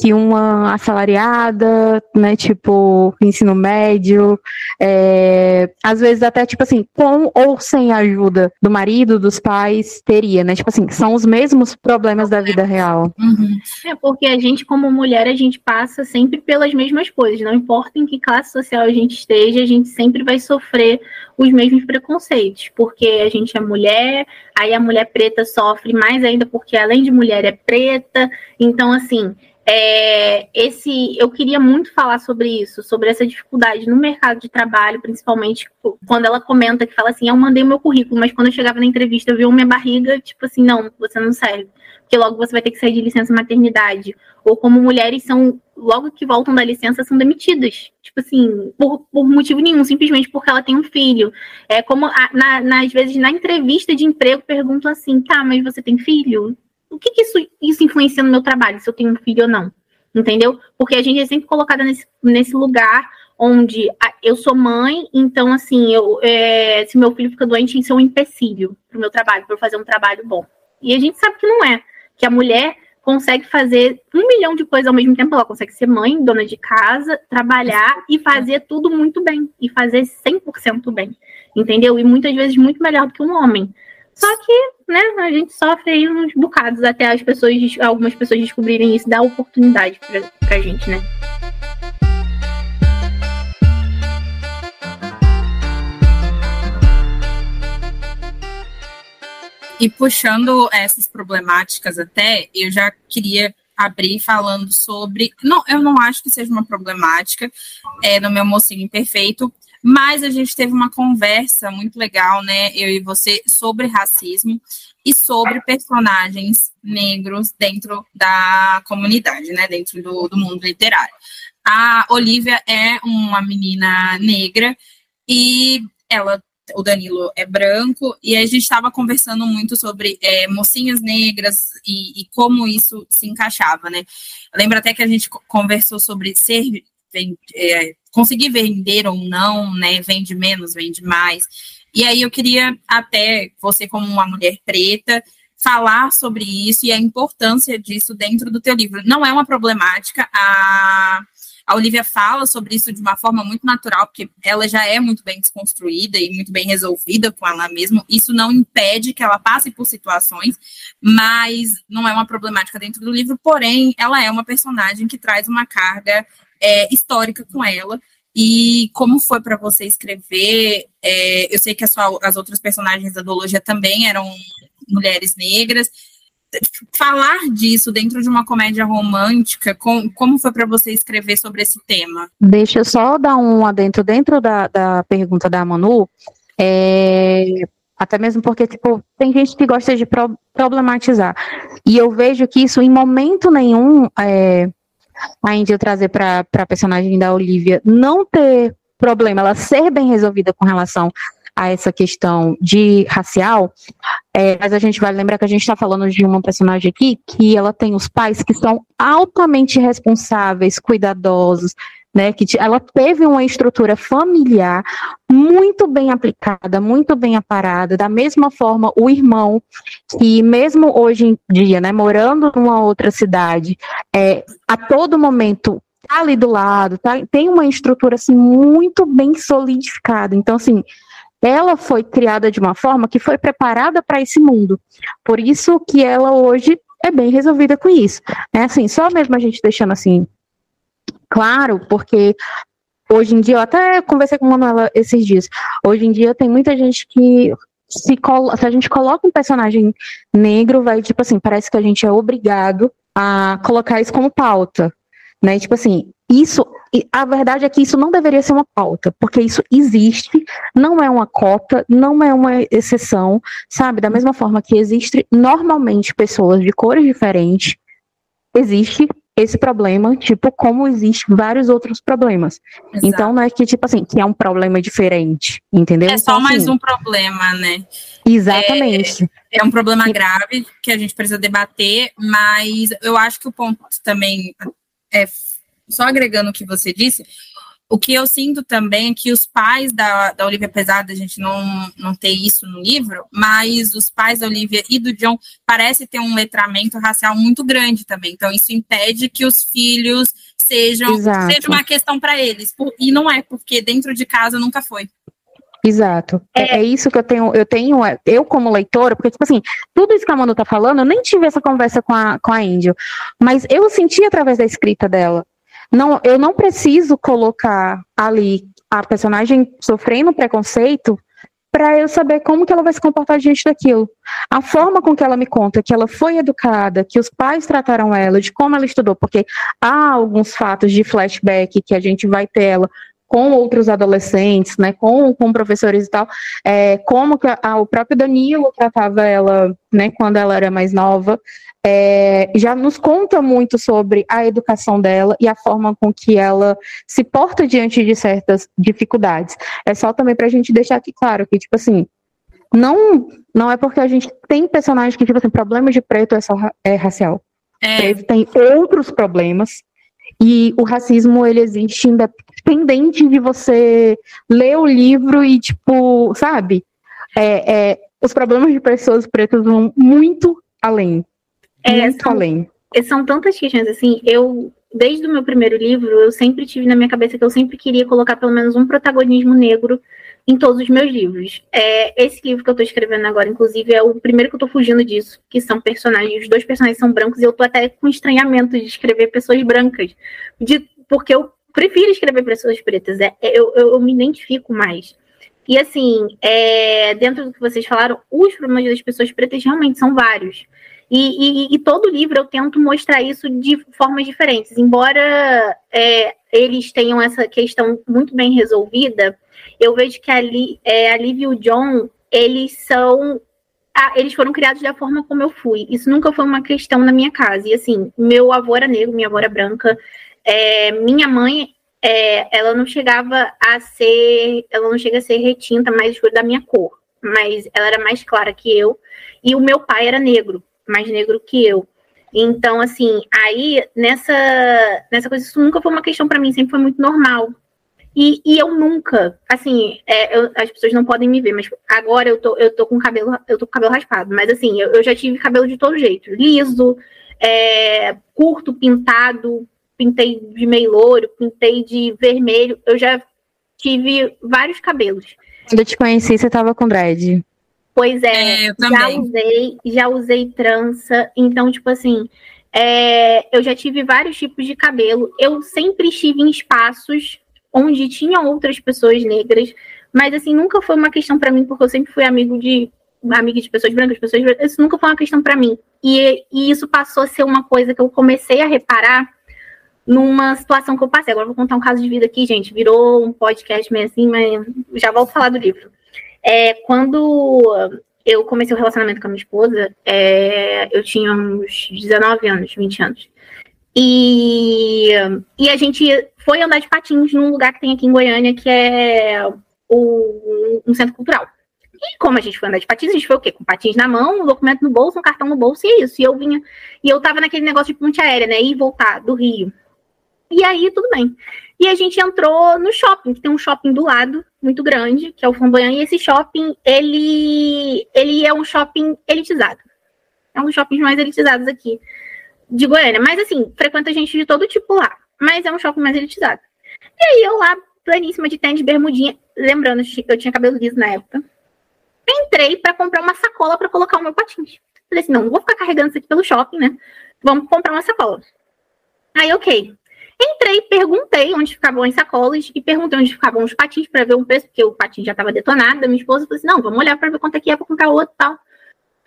que uma assalariada, né, tipo, ensino médio, é, às vezes até, tipo assim, com ou sem a ajuda do marido, dos pais, teria, né, tipo assim, são os mesmos problemas da vida real. Uhum. É, porque a gente, como mulher, a gente passa sempre pelas mesmas coisas, não importa em que classe social a gente esteja, a gente sempre vai sofrer os mesmos preconceitos, porque a gente é mulher, aí a mulher preta sofre mais ainda porque além de mulher é preta, então assim, é, esse, eu queria muito falar sobre isso, sobre essa dificuldade no mercado de trabalho, principalmente quando ela comenta que fala assim, eu mandei meu currículo, mas quando eu chegava na entrevista eu vi minha barriga, tipo assim, não, você não serve, porque logo você vai ter que sair de licença maternidade, ou como mulheres são, logo que voltam da licença, são demitidas, tipo assim, por, por motivo nenhum, simplesmente porque ela tem um filho. É como, a, na, na, às vezes, na entrevista de emprego, perguntam assim, tá, mas você tem filho? O que, que isso, isso influencia no meu trabalho, se eu tenho um filho ou não? Entendeu? Porque a gente é sempre colocada nesse, nesse lugar onde eu sou mãe, então assim, eu, é, se meu filho fica doente, isso é um empecilho para o meu trabalho, para eu fazer um trabalho bom. E a gente sabe que não é, que a mulher consegue fazer um milhão de coisas ao mesmo tempo, ela consegue ser mãe, dona de casa, trabalhar e fazer tudo muito bem, e fazer 100% bem, entendeu? E muitas vezes muito melhor do que um homem. Só que, né, a gente sofre aí uns bocados até as pessoas, algumas pessoas descobrirem isso, dá oportunidade pra, pra gente, né? E puxando essas problemáticas até, eu já queria abrir falando sobre. Não, eu não acho que seja uma problemática é, no meu mocinho imperfeito, mas a gente teve uma conversa muito legal, né, eu e você, sobre racismo e sobre personagens negros dentro da comunidade, né, dentro do, do mundo literário. A Olivia é uma menina negra e ela o Danilo é branco, e a gente estava conversando muito sobre é, mocinhas negras e, e, como isso se encaixava, né? Lembra até que a gente conversou sobre ser é, conseguir vender ou não, né? Vende menos, vende mais. E aí eu queria até você, como uma mulher preta, falar sobre isso e a importância disso dentro do teu livro. Não é uma problemática, a a Olivia fala sobre isso de uma forma muito natural, porque ela já é muito bem desconstruída e muito bem resolvida com ela mesma. Isso não impede que ela passe por situações, mas não é uma problemática dentro do livro. Porém, ela é uma personagem que traz uma carga é, histórica com ela. E como foi para você escrever? É, eu sei que sua, as outras personagens da duologia também eram mulheres negras falar disso dentro de uma comédia romântica, com, como foi para você escrever sobre esse tema? Deixa eu só dar um adentro dentro da, da pergunta da Manu. É, até mesmo porque, tipo, tem gente que gosta de pro, problematizar. E eu vejo que isso, em momento nenhum, é, a Índia trazer para a personagem da Olivia não ter problema, ela ser bem resolvida com relação a essa questão de racial, é, mas a gente vai lembrar que a gente está falando de uma personagem aqui que ela tem os pais que são altamente responsáveis, cuidadosos, né, que ela teve uma estrutura familiar muito bem aplicada, muito bem aparada. Da mesma forma, o irmão, que mesmo hoje em dia, né, morando numa outra cidade, é, a todo momento tá ali do lado, tá, tem uma estrutura assim muito bem solidificada. Então, assim, ela foi criada de uma forma que foi preparada para esse mundo. Por isso que ela hoje é bem resolvida com isso. É assim, só mesmo a gente deixando assim claro, porque hoje em dia, eu até conversei com a Manuela esses dias, hoje em dia tem muita gente que se, se a gente coloca um personagem negro, vai tipo assim, parece que a gente é obrigado a colocar isso como pauta, né? Tipo assim, isso, a verdade é que isso não deveria ser uma pauta, porque isso existe, não é uma cota, não é uma exceção, sabe? Da mesma forma que existe normalmente pessoas de cores diferentes, existe esse problema, tipo, como existe vários outros problemas. Exato. Então, não é que, tipo assim, que é um problema diferente, entendeu? É só então, mais assim, um problema, né? Exatamente. É, é, um problema grave que a gente precisa debater, mas eu acho que o ponto também é só agregando o que você disse, o que eu sinto também é que os pais da, da Olivia, apesar da gente não, não ter isso no livro, mas os pais da Olivia e do John parecem ter um letramento racial muito grande também. Então, isso impede que os filhos sejam seja uma questão para eles. E não é, porque dentro de casa nunca foi. Exato. É, é, isso que eu tenho, eu tenho, eu como leitora, porque, tipo assim, tudo isso que a Manu tá falando, eu nem tive essa conversa com a, com a Índio, mas eu senti através da escrita dela. Não, eu não preciso colocar ali a personagem sofrendo preconceito para eu saber como que ela vai se comportar diante daquilo. A forma com que ela me conta que ela foi educada, que os pais trataram ela, de como ela estudou, porque há alguns fatos de flashback que a gente vai ter ela com outros adolescentes, né, com, com professores e tal, é, como que a, o próprio Danilo tratava ela, né, quando ela era mais nova, é, já nos conta muito sobre a educação dela e a forma com que ela se porta diante de certas dificuldades. É só também para a gente deixar aqui claro que, tipo assim, não, não é porque a gente tem personagens que, tipo assim, problema de preto é só é racial. É. Preto tem outros problemas E o racismo, ele existe independente de você ler o livro e, tipo, sabe? É, é, os problemas de pessoas pretas vão muito além. É, muito são, além. São tantas questões, assim, eu, desde o meu primeiro livro, eu sempre tive na minha cabeça que eu sempre queria colocar pelo menos um protagonismo negro em todos os meus livros. É, esse livro que eu estou escrevendo agora, inclusive, é o primeiro que eu estou fugindo disso, que são personagens. Os dois personagens são brancos e eu estou até com estranhamento de escrever pessoas brancas, de, porque eu prefiro escrever pessoas pretas. É, é eu, eu, eu, me identifico mais. E assim, é, dentro do que vocês falaram, os problemas das pessoas pretas realmente são vários. E, e, e, todo livro eu tento mostrar isso de formas diferentes. Embora é, eles tenham essa questão muito bem resolvida, eu vejo que ali, é, a Liv e o John, eles são. Ah, eles foram criados da forma como eu fui. Isso nunca foi uma questão na minha casa. E assim, meu avô era negro, minha avó era branca. É, minha mãe, é, ela não chegava a ser. Ela não chega a ser retinta, mas foi da minha cor. Mas ela era mais clara que eu. E o meu pai era negro, mais negro que eu. Então, assim, aí nessa, nessa coisa, isso nunca foi uma questão para mim, sempre foi muito normal. E, e eu nunca, assim, é, eu, as pessoas não podem me ver, mas agora eu tô, eu tô com cabelo, eu tô com cabelo raspado, mas assim, eu, eu já tive cabelo de todo jeito, liso, é, curto, pintado, pintei de meio louro, pintei de vermelho, eu já tive vários cabelos. Quando eu te conheci, você tava com dread. Pois é, é já usei, já usei trança, então, tipo assim, é, eu já tive vários tipos de cabelo. Eu sempre estive em espaços onde tinham outras pessoas negras, mas assim, nunca foi uma questão para mim, porque eu sempre fui amigo de amiga de pessoas brancas, pessoas isso nunca foi uma questão para mim. E, e isso passou a ser uma coisa que eu comecei a reparar numa situação que eu passei. Agora vou contar um caso de vida aqui, gente. Virou um podcast meio assim, mas já volto a falar do livro. É, quando eu comecei o relacionamento com a minha esposa, é, eu tinha uns 19 anos, 20 anos. E, e a gente foi andar de patins num lugar que tem aqui em Goiânia, que é o, um centro cultural. E como a gente foi andar de patins, a gente foi o quê? Com patins na mão, um documento no bolso, um cartão no bolso, e é isso. E eu vinha, e eu tava naquele negócio de ponte aérea, né? Ir e voltar do Rio. E aí, tudo bem. E a gente entrou no shopping, que tem um shopping do lado, muito grande, que é o Flamboyant, e esse shopping, ele, ele é um shopping elitizado. É um dos shoppings mais elitizados aqui de Goiânia. Mas, assim, frequenta gente de todo tipo lá. Mas é um shopping mais elitizado. E aí, eu lá, planíssima de tênis, bermudinha, lembrando, eu tinha cabelo liso na época. Entrei para comprar uma sacola para colocar o meu patins. Falei assim, não, não vou ficar carregando isso aqui pelo shopping, né? Vamos comprar uma sacola. Aí, ok. Entrei, perguntei onde ficavam as sacolas e perguntei onde ficavam os patins para ver o preço, porque o patins já estava detonado. minha esposa falou assim: não, vamos olhar para ver quanto é que é para comprar outro e tal.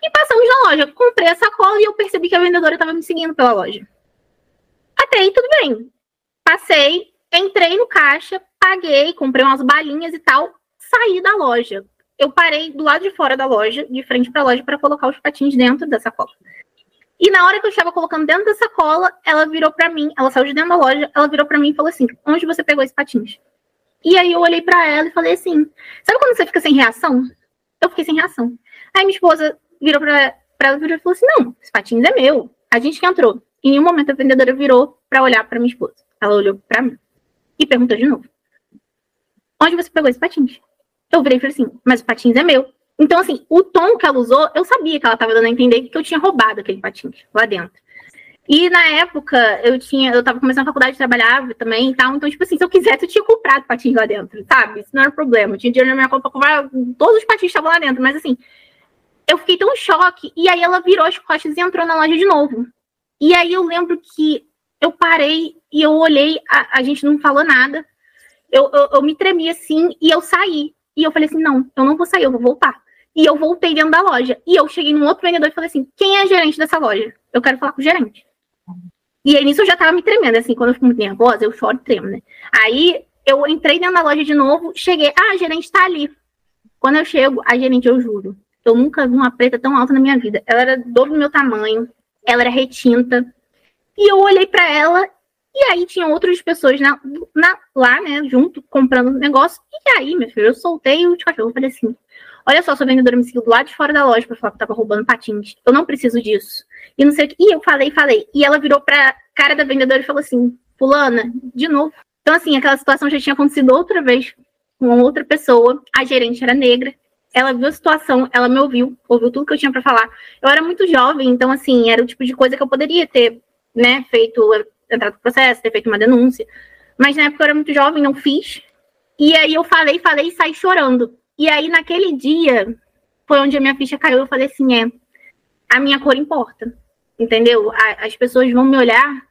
E passamos na loja. Comprei a sacola e eu percebi que a vendedora estava me seguindo pela loja. Até aí, tudo bem. Passei, entrei no caixa, paguei, comprei umas balinhas e tal, saí da loja. Eu parei do lado de fora da loja, de frente para a loja, para colocar os patins dentro da sacola. E na hora que eu estava colocando dentro da sacola, ela virou para mim, ela saiu de dentro da loja, ela virou para mim e falou assim: "Onde você pegou esses patins?" E aí eu olhei para ela e falei assim: "Sabe quando você fica sem reação?" Eu fiquei sem reação. Aí minha esposa virou para ela virou e falou assim: "Não, esse patins é meu. A gente que entrou." Em um momento a vendedora virou para olhar para minha esposa. Ela olhou para mim e perguntou de novo: "Onde você pegou esse patins?" Eu virei e falei assim: "Mas o patins é meu." Então, assim, o tom que ela usou, eu sabia que ela estava dando a entender que eu tinha roubado aquele patins lá dentro. E na época, eu tinha, eu tava começando a faculdade, trabalhava também e tal. Então, tipo assim, se eu quisesse, eu tinha comprado patins lá dentro, sabe? Isso não era problema. Eu tinha dinheiro na minha conta pra comprar, todos os patins estavam lá dentro. Mas assim, eu fiquei tão choque. E aí ela virou as costas e entrou na loja de novo. E aí eu lembro que eu parei e eu olhei, a, a gente não falou nada. Eu, eu, eu me tremi assim e eu saí. E eu falei assim: não, eu não vou sair, eu vou voltar. E eu voltei dentro da loja. E eu cheguei num outro vendedor e falei assim: quem é gerente dessa loja? Eu quero falar com o gerente. E aí nisso eu já tava me tremendo, assim, quando eu fico muito nervosa, eu choro e tremo, né? Aí eu entrei dentro da loja de novo, cheguei, ah, a gerente tá ali. Quando eu chego, a gerente, eu juro, eu nunca vi uma preta tão alta na minha vida. Ela era do meu tamanho, ela era retinta. E eu olhei para ela, e aí tinha outras pessoas na, na, lá, né, junto, comprando negócio. E aí, meu filho, eu soltei o cachorro, falei assim: Olha só, sua vendedora me seguiu do lado de fora da loja pra falar que tava roubando patins. Eu não preciso disso. E não sei o que. E eu falei, falei. E ela virou pra cara da vendedora e falou assim: fulana, de novo. Então, assim, aquela situação já tinha acontecido outra vez com outra pessoa, a gerente era negra, ela viu a situação, ela me ouviu, ouviu tudo que eu tinha para falar. Eu era muito jovem, então, assim, era o tipo de coisa que eu poderia ter, né, feito, entrado no processo, ter feito uma denúncia. Mas na época eu era muito jovem, não fiz. E aí eu falei, falei e saí chorando. E aí, naquele dia, foi onde a minha ficha caiu. Eu falei assim: é, a minha cor importa, entendeu? A, as pessoas vão me olhar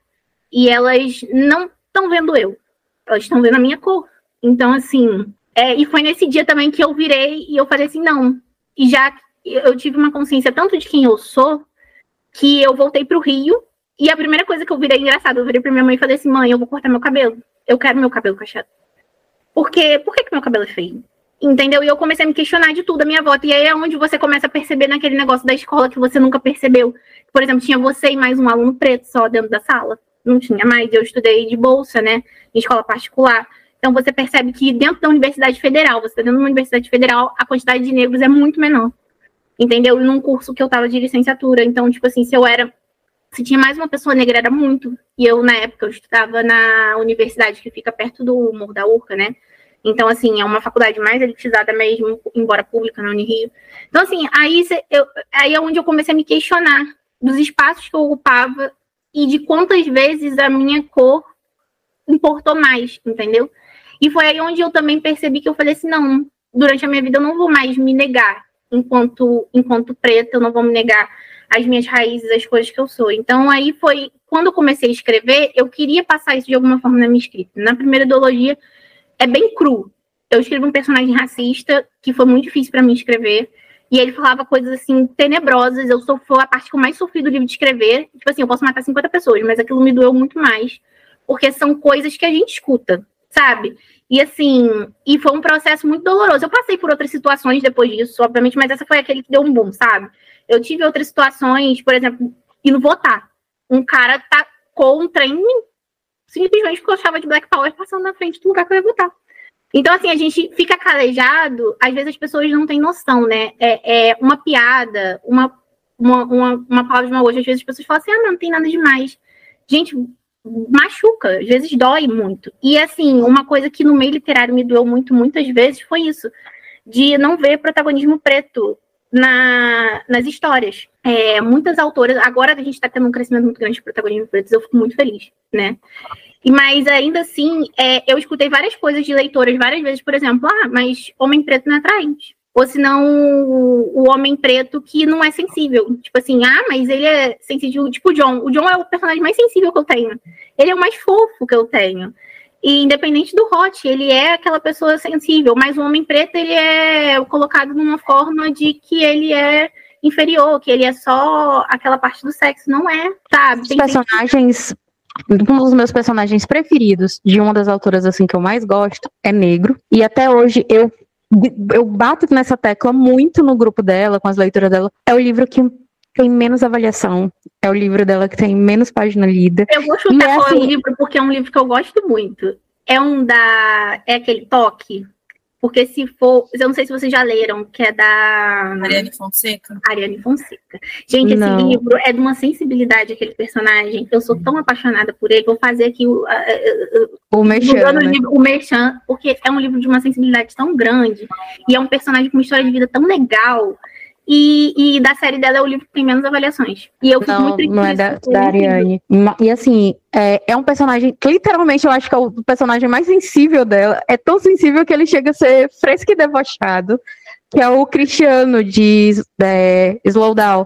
e elas não estão vendo eu, elas estão vendo a minha cor. Então, assim, é, e foi nesse dia também que eu virei e eu falei assim: não. E já eu tive uma consciência tanto de quem eu sou, que eu voltei para o Rio. E a primeira coisa que eu virei, engraçado, eu virei para minha mãe e falei assim: mãe, eu vou cortar meu cabelo. Eu quero meu cabelo cacheado. Porque, por que, que meu cabelo é feio? Entendeu? E eu comecei a me questionar de tudo a minha volta. E aí é onde você começa a perceber naquele negócio da escola que você nunca percebeu. Por exemplo, tinha você e mais um aluno preto só dentro da sala. Não tinha mais. Eu estudei de bolsa, né? Em escola particular. Então você percebe que dentro da Universidade Federal, você está dentro de uma Universidade Federal, a quantidade de negros é muito menor. Entendeu? E num curso que eu tava de licenciatura. Então, tipo assim, se eu era. Se tinha mais uma pessoa negra, era muito. E eu, na época, eu estudava na universidade que fica perto do Morro da Urca, né? Então, assim, é uma faculdade mais elitizada mesmo, embora pública na Unirio. Então, assim, aí, eu, aí é onde eu comecei a me questionar dos espaços que eu ocupava e de quantas vezes a minha cor importou mais, entendeu? E foi aí onde eu também percebi que eu falei assim, não, durante a minha vida eu não vou mais me negar enquanto, enquanto preta, eu não vou me negar as minhas raízes, as coisas que eu sou. Então, aí foi, quando eu comecei a escrever, eu queria passar isso de alguma forma na minha escrita. Na primeira ideologia, é bem cru. Eu escrevi um personagem racista que foi muito difícil para mim escrever. E ele falava coisas assim tenebrosas. Eu sou foi a parte que eu mais sofri do livro de escrever. Tipo assim, eu posso matar 50 pessoas, mas aquilo me doeu muito mais, porque são coisas que a gente escuta, sabe? E assim, e foi um processo muito doloroso. Eu passei por outras situações depois disso, obviamente, mas essa foi aquele que deu um boom, sabe? Eu tive outras situações, por exemplo, indo votar. Um cara tá contra em mim, simplesmente porque eu achava de Black Power passando na frente do lugar que eu ia votar. Então, assim, a gente fica calejado, às vezes as pessoas não têm noção, né? É, é uma piada, uma, uma, uma, uma palavra de uma hoje, às vezes as pessoas falam assim, ah, não, não tem nada demais. Gente, machuca, às vezes dói muito. E, assim, uma coisa que no meio literário me doeu muito, muitas vezes, foi isso, de não ver protagonismo preto na, nas histórias. É, muitas autoras, agora a gente está tendo um crescimento muito grande de protagonismo pretos, eu fico muito feliz, né? Mas ainda assim, é, eu escutei várias coisas de leitoras várias vezes, por exemplo, ah, mas homem preto não é atraente. Ou se não, o homem preto que não é sensível. Tipo assim, ah, mas ele é sensível. Tipo o John. O John é o personagem mais sensível que eu tenho. Ele é o mais fofo que eu tenho. E independente do hot, ele é aquela pessoa sensível, mas o homem preto ele é colocado numa forma de que ele é inferior, que ele é só aquela parte do sexo, não é, sabe? Os personagens um dos meus personagens preferidos de uma das autoras assim que eu mais gosto é negro e até hoje eu eu bato nessa tecla muito no grupo dela, com as leituras dela. É o livro que tem menos avaliação. É o livro dela que tem menos página lida. Eu vou chutar é, qual assim, é o livro, porque é um livro que eu gosto muito. É um da. É aquele toque. Porque se for. Eu não sei se vocês já leram, que é da. Ariane Fonseca. Ariane Fonseca. Gente, não. esse livro é de uma sensibilidade, aquele personagem. Eu sou tão apaixonada por ele. Vou fazer aqui o. O Merchan. Né? O Merchan, porque é um livro de uma sensibilidade tão grande. E é um personagem com uma história de vida tão legal. E, e, da série dela é o livro que tem menos avaliações. E eu fico não, muito Não é da, da Ariane. E assim, é, é, um personagem que literalmente eu acho que é o personagem mais sensível dela. É tão sensível que ele chega a ser fresco e debochado, que é o Cristiano de é, Slowdown,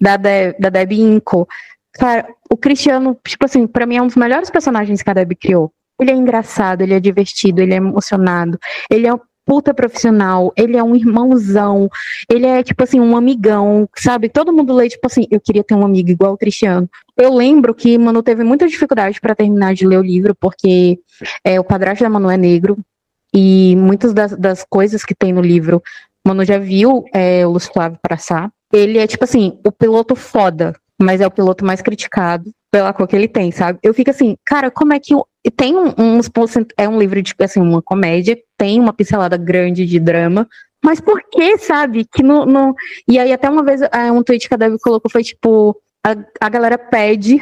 da, De, da Debbie Inco. Cara, o Cristiano, tipo assim, pra mim é um dos melhores personagens que a Debbie criou. Ele é engraçado, ele é divertido, ele é emocionado, ele é puta profissional, ele é um irmãozão, ele é, tipo assim, um amigão, sabe? Todo mundo lê, tipo assim, eu queria ter um amigo igual o Cristiano. Eu lembro que Manu teve muita dificuldade para terminar de ler o livro, porque é, o padrasto da Manu é negro, e muitas das, das coisas que tem no livro, Manu já viu é, o Lúcio Flávio Praçá. Ele é, tipo assim, o piloto foda, mas é o piloto mais criticado pela cor que ele tem, sabe? Eu fico assim, cara, como é que. Tem um, uns. É um livro de, assim, uma comédia, tem uma pincelada grande de drama, mas por que, sabe? Que no... E aí, até uma vez, é, um tweet que a Debbie colocou foi tipo: a, a galera pede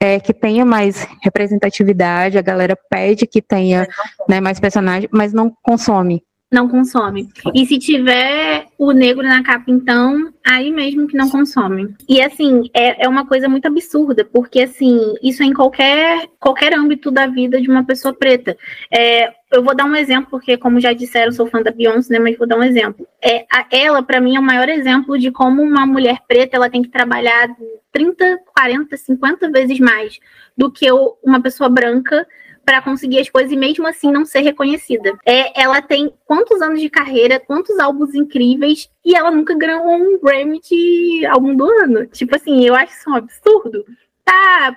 é, que tenha mais representatividade, a galera pede que tenha né, mais personagens, mas não consome não consome. E se tiver o negro na capa, então, aí mesmo que não consome. E assim, é, é uma coisa muito absurda, porque assim, isso é em qualquer, qualquer âmbito da vida de uma pessoa preta. É, eu vou dar um exemplo, porque, como já disseram, eu sou fã da Beyoncé, né? Mas vou dar um exemplo. É, a, ela, para mim, é o maior exemplo de como uma mulher preta ela tem que trabalhar 30, 40, 50 vezes mais do que uma pessoa branca para conseguir as coisas e mesmo assim não ser reconhecida. É, ela tem quantos anos de carreira, quantos álbuns incríveis e ela nunca ganhou um Grammy de álbum do ano. Tipo assim, eu acho isso um absurdo. Tá,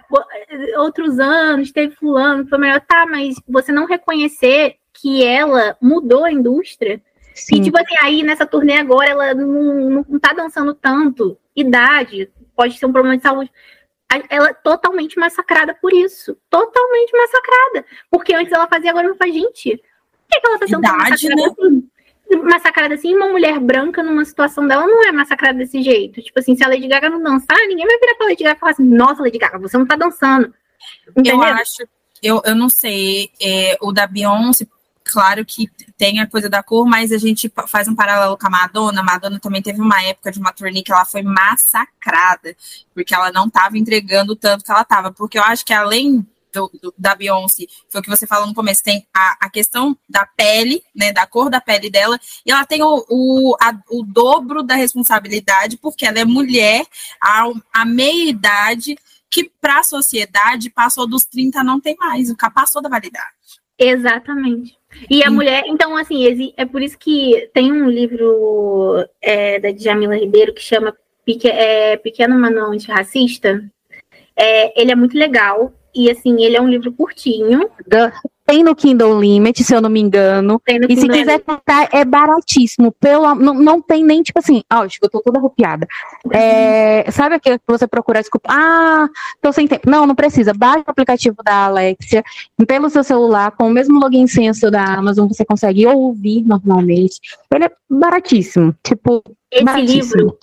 outros anos, teve fulano, foi melhor, tá, mas você não reconhecer que ela mudou a indústria. Sim. E, tipo assim, aí nessa turnê agora ela não, não tá dançando tanto. Idade, pode ser um problema de saúde ela é totalmente massacrada por isso. Totalmente massacrada. Porque antes ela fazia, agora não faz. Gente, por que, que ela tá sendo Idade, massacrada né? assim? Massacrada assim, uma mulher branca numa situação dela não é massacrada desse jeito. Tipo assim, se a Lady Gaga não dançar, ninguém vai virar pra Lady Gaga e falar assim: Nossa, Lady Gaga, você não tá dançando. Entendeu? Eu acho, eu, eu não sei, é, o da Beyoncé, claro que tem a coisa da cor, mas a gente faz um paralelo com a Madonna. A Madonna também teve uma época de uma turnê que ela foi massacrada, porque ela não estava entregando tanto que ela estava. Porque eu acho que além do, do, da Beyoncé, foi o que você falou no começo, tem a, a, questão da pele, né, da cor da pele dela, e ela tem o, o, a, o dobro da responsabilidade, porque ela é mulher, a, a meia-idade, que para a sociedade passou dos 30, não tem mais, o passou da validade. Exatamente. E a mulher, então, assim, é por isso que tem um livro é, da Djamila Ribeiro que chama é, Pequeno Manual Antirracista. É, ele é muito legal. E assim, ele é um livro curtinho. Tem no Kindle Limit, se eu não me engano. e Kindle se quiser comprar, é baratíssimo. Pelo, não, não tem nem, tipo assim, ó, eu tô toda arrupiada. É, sabe aquele que você procura desculpa? Ah, tô sem tempo. Não, não precisa. Baixe o aplicativo da Alexia pelo seu celular, com o mesmo login senso da Amazon, você consegue ouvir normalmente. Ele é baratíssimo. Tipo, esse baratíssimo. livro,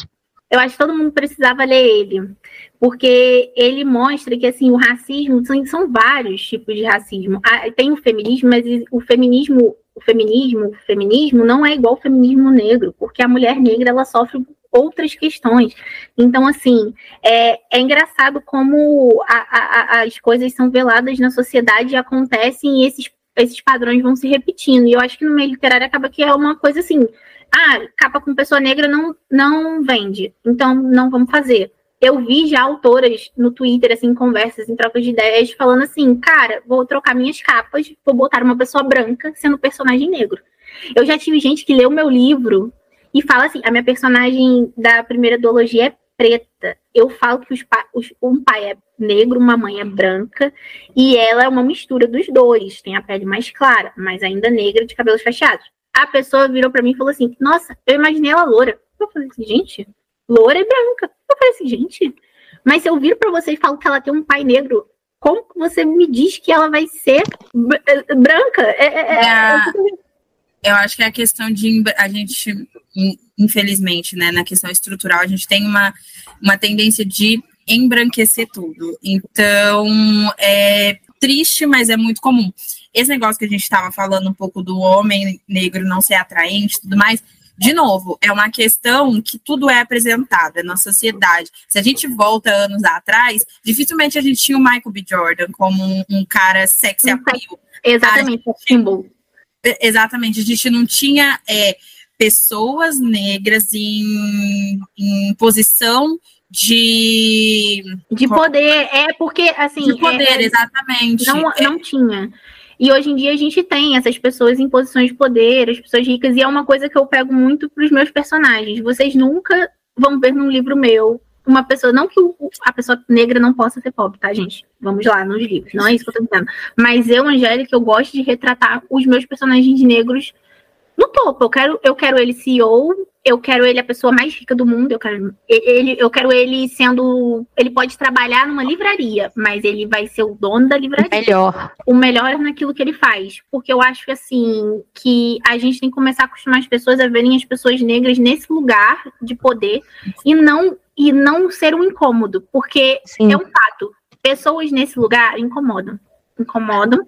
eu acho que todo mundo precisava ler ele porque ele mostra que assim o racismo são, são vários tipos de racismo. Ah, tem o feminismo, mas o feminismo, o feminismo, o feminismo não é igual ao feminismo negro, porque a mulher negra ela sofre outras questões. Então, assim, é, é engraçado como a, a, as coisas são veladas na sociedade e acontecem e esses, esses padrões vão se repetindo. E eu acho que no meio literário acaba que é uma coisa assim, ah, capa com pessoa negra não, não vende, então não vamos fazer eu vi já autoras no Twitter, assim, conversas, em trocas de ideias, falando assim, cara, vou trocar minhas capas, vou botar uma pessoa branca sendo personagem negro. Eu já tive gente que leu meu livro e fala assim, a minha personagem da primeira duologia é preta. Eu falo que os, os, um pai é negro, uma mãe é branca, e ela é uma mistura dos dois. Tem a pele mais clara, mas ainda negra, de cabelos fechados. A pessoa virou para mim e falou assim: Nossa, eu imaginei ela loura. Eu falei assim, gente, loura e branca. Eu falei assim, gente, mas se eu viro para você e falo que ela tem um pai negro, como você me diz que ela vai ser eh, branca? É, é, é, é, eu acho que é a questão de a gente, infelizmente, né, na questão estrutural, a gente tem uma, uma tendência de embranquecer tudo. Então, é triste, mas é muito comum. Esse negócio que a gente estava falando um pouco do homem negro não ser atraente e tudo mais, de novo, é uma questão que tudo é apresentado na sociedade. Se a gente volta anos atrás, dificilmente a gente tinha o Michael B. Jordan como um, um cara sexy appeal. Exatamente, o símbolo. Exatamente, a gente não tinha é, pessoas negras em, em posição de de poder é porque assim de poder é, exatamente não, não tinha e hoje em dia a gente tem essas pessoas em posições de poder, as pessoas ricas, e é uma coisa que eu pego muito para os meus personagens. Vocês nunca vão ver num livro meu uma pessoa, não que a pessoa negra não possa ser pobre, tá, gente? Vamos lá nos livros, não é isso que eu tô dizendo. Mas eu, Angélica, eu gosto de retratar os meus personagens negros no topo. Eu quero, eu quero ele CEO, eu quero ele a pessoa mais rica do mundo, eu quero ele, eu quero ele sendo, ele pode trabalhar numa livraria, mas ele vai ser o dono da livraria. O melhor. O melhor naquilo que ele faz, porque eu acho que assim, que a gente tem que começar a acostumar as pessoas a verem as pessoas negras nesse lugar de poder e não e não ser um incômodo, porque Sim. é um fato. pessoas nesse lugar incomodam. Incomodam.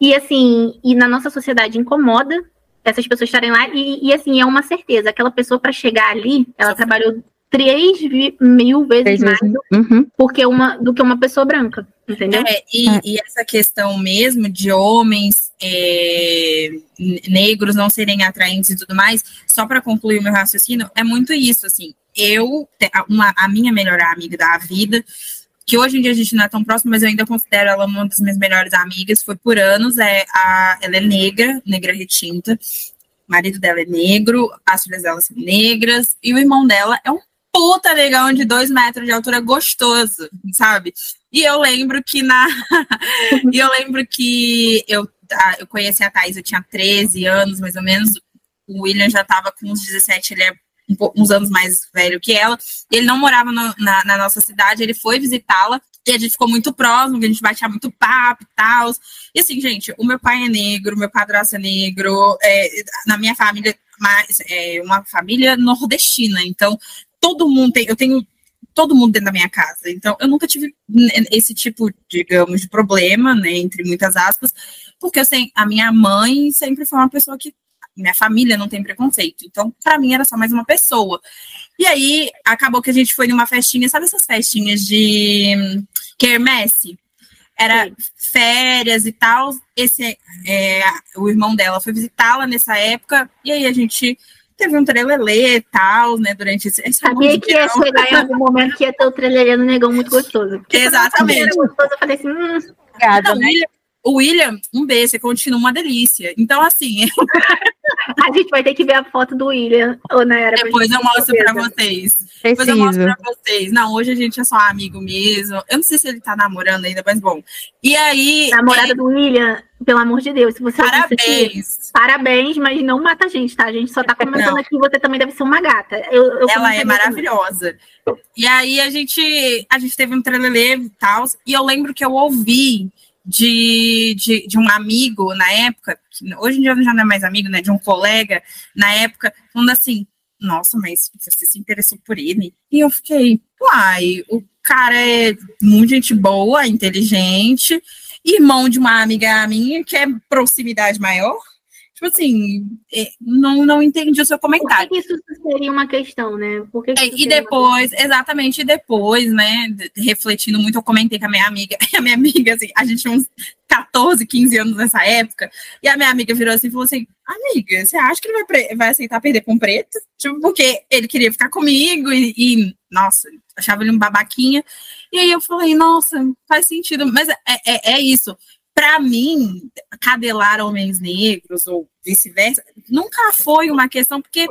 E assim, e na nossa sociedade incomoda essas pessoas estarem lá. E, e assim, é uma certeza, aquela pessoa para chegar ali, ela Só trabalhou três mil vezes três mais vezes. Uhum. porque uma, do que uma pessoa branca, entendeu? É, e, é. e, essa questão mesmo de homens é, negros não serem atraentes e tudo mais, só para concluir o meu raciocínio, é muito isso, assim, eu, uma, a minha melhor amiga da vida, que hoje em dia a gente não é tão próximo, mas eu ainda considero ela uma das minhas melhores amigas, foi por anos, é a, ela é negra, negra retinta, o marido dela é negro, as filhas dela são negras, e o irmão dela é um puta negão de dois metros de altura gostoso, sabe? E eu lembro que na. e eu lembro que eu, eu conheci a Thaís, eu tinha 13 anos, mais ou menos. O William já tava com uns 17, ele é uns anos mais velho que ela. Ele não morava no, na, na, nossa cidade, ele foi visitá-la e a gente ficou muito próximo, a gente batia muito papo e tal. E assim, gente, o meu pai é negro, meu padrasto é negro, é, na minha família, mas é uma família nordestina, então todo mundo tem, eu tenho todo mundo dentro da minha casa. Então, eu nunca tive esse tipo, digamos, de problema, né, entre muitas aspas, porque sei, a minha mãe sempre foi uma pessoa que minha família não tem preconceito. Então, para mim era só mais uma pessoa. E aí acabou que a gente foi numa festinha, sabe essas festinhas de quermesse? Era Sim. férias e tal. Esse é, o irmão dela foi visitá-la nessa época e aí a gente teve um trelelê e tal, né, durante esse, esse Sabia que ia chegar em algum momento que ia ter o trelelê no negão muito gostoso. Exatamente. Gostoso, eu falei assim, hum, Obrigada, né? O William, um beijo, você continua uma delícia. Então, assim. a gente vai ter que ver a foto do William, ou na era. Depois eu mostro pra vocês. Preciso. Depois eu mostro pra vocês. Não, hoje a gente é só amigo mesmo. Eu não sei se ele tá namorando ainda, mas bom. E aí. Namorada é... do William, pelo amor de Deus, se você. Parabéns. parabéns, mas não mata a gente, tá? A gente só tá comentando não. aqui, você também deve ser uma gata. Eu, eu Ela é maravilhosa. Também. E aí a gente, a gente teve um trelelê e tal. E eu lembro que eu ouvi de, de, de, um amigo na época, hoje em dia já não é mais amigo, né? De um colega na época, falando assim, nossa, mas você se interessou por ele? E eu fiquei, uai, o cara é muito gente boa, inteligente, irmão de uma amiga minha, que é proximidade maior. Tipo assim, é, não, não entendi o seu comentário. Por que isso seria uma questão, né? Por que que é, e depois, exatamente depois, né, refletindo muito, eu comentei com a minha amiga, a minha amiga, assim, a gente tinha uns 14, 15 anos nessa época, e a minha amiga virou assim e falou assim, amiga, você acha que ele vai, vai aceitar perder com preto? Tipo, porque ele queria ficar comigo e, e, nossa, achava ele um babaquinha. E aí eu falei, nossa, faz sentido, mas é, é, é isso para mim, cadelar homens negros ou vice-versa, nunca foi uma questão, porque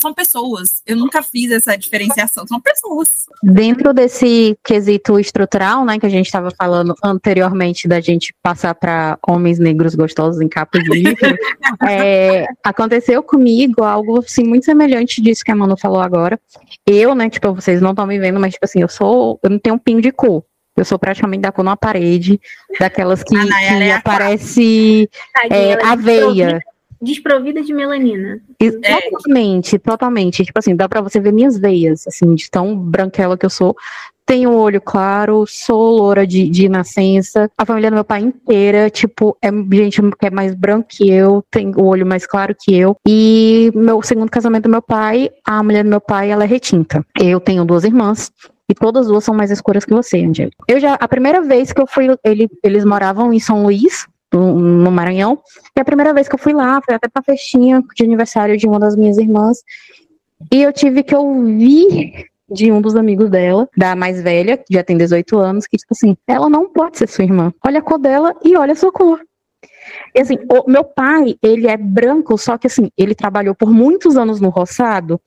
são pessoas. Eu nunca fiz essa diferenciação, são pessoas. Dentro desse quesito estrutural, né, que a gente estava falando anteriormente da gente passar para homens negros gostosos em capa de livro, é, aconteceu comigo algo assim muito semelhante disso que a Manu falou agora. Eu, né, tipo, vocês não estão me vendo, mas tipo assim, eu sou, eu não tenho um pingo de cor. Eu sou praticamente da cor numa parede, daquelas que, que é aparece é, aveia. Desprovida de melanina. Totalmente, totalmente. Tipo assim, dá pra você ver minhas veias, assim, de tão branquela que eu sou. Tenho o olho claro, sou loura de, de nascença. A família do meu pai inteira, tipo, é gente que é mais branco que eu, tem o olho mais claro que eu. E meu segundo casamento do meu pai, a mulher do meu pai, ela é retinta. Eu tenho duas irmãs, e todas duas são mais escuras que você, Angélica. Eu já, a primeira vez que eu fui, ele, eles moravam em São Luís, no, no, Maranhão, e a primeira vez que eu fui lá, foi até pra festinha de aniversário de uma das minhas irmãs, e eu tive que ouvir de um dos amigos dela, da mais velha, que já tem 18 anos, que tipo assim, ela não pode ser sua irmã. Olha a cor dela e olha a sua cor. E assim, o meu pai, ele é branco, só que assim, ele trabalhou por muitos anos no roçado,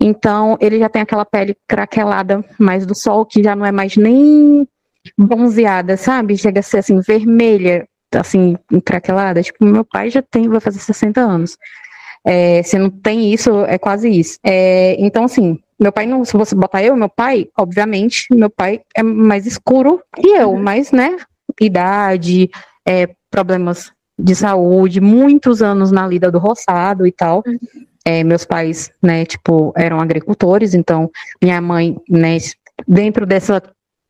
então, ele já tem aquela pele craquelada mais do sol, que já não é mais nem bronzeada, sabe? Chega a ser assim, vermelha, assim, craquelada. Tipo, meu pai já tem, vai fazer 60 anos. É, se não tem isso, é quase isso. É, então, assim, meu pai não, se você botar eu, meu pai, obviamente, meu pai é mais escuro que eu, uhum. mas, né, idade, é, problemas de saúde, muitos anos na lida do roçado e tal. Uhum. É, meus pais, né, tipo, eram agricultores, então minha mãe, né, dentro dessa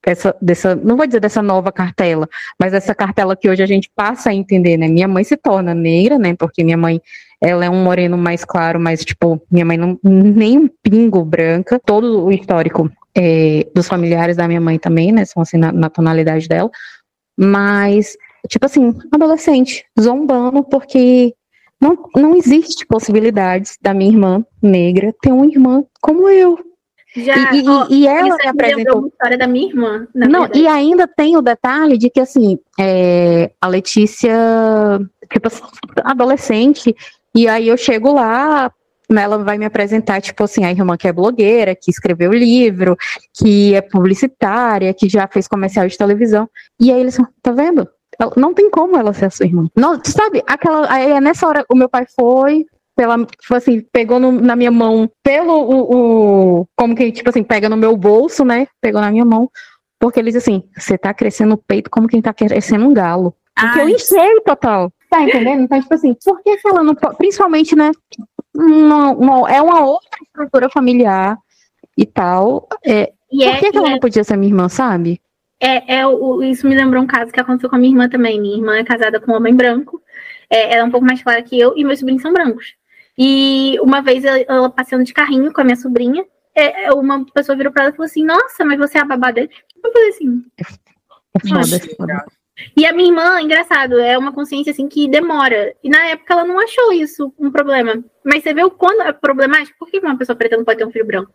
essa, dessa, não vou dizer dessa nova cartela, mas essa cartela que hoje a gente passa a entender, né? Minha mãe se torna negra, né? Porque minha mãe, ela é um moreno mais claro, mas, tipo, minha mãe não, nem um pingo branca. Todo o histórico é, dos familiares da minha mãe também, né? São assim na, na tonalidade dela. Mas, tipo assim, adolescente, zombando porque não, não existe possibilidades da minha irmã negra ter uma irmã como eu. Já, e, ó, e, e ela isso me apresentou. uma história da minha irmã. Não, verdade. e ainda tem o detalhe de que, assim, é, a Letícia, tipo adolescente, e aí eu chego lá, ela vai me apresentar, tipo assim, a irmã que é blogueira, que escreveu livro, que é publicitária, que já fez comercial de televisão. E aí eles falam, tá vendo? Ela- Não tem como ela ser a sua irmã. Não, sabe, aquela. Aí é nessa hora o meu pai foi, pela, tipo assim, pegou no- na minha mão pelo o, o- Como que, tipo assim, pega no meu bolso, né? Pegou na minha mão. Porque ele diz assim: você tá crescendo o peito como quem tá crescendo um galo. Porque eu enchei total. Tá entendendo? Então, tipo assim, por que ela não pode. Principalmente, né? uma- uma- é uma outra estrutura familiar e tal. É, E por é, que, ela é- não podia ser minha irmã, sabe? É, é o- isso me lembrou um caso que aconteceu com a minha irmã também. Minha irmã é casada com um homem branco. É, ela é um pouco mais clara que eu e meus sobrinhos são brancos. E uma vez ela, ela passeando de carrinho com a minha sobrinha, é, é, uma pessoa virou pra ela e falou assim: Nossa, mas você é a babá dele? Eu falei assim. Foda. E a minha irmã, engraçado, é uma consciência assim que demora. E na época ela não achou isso um problema. Mas você vê o quando é problemático, por que uma pessoa preta não pode ter um filho branco?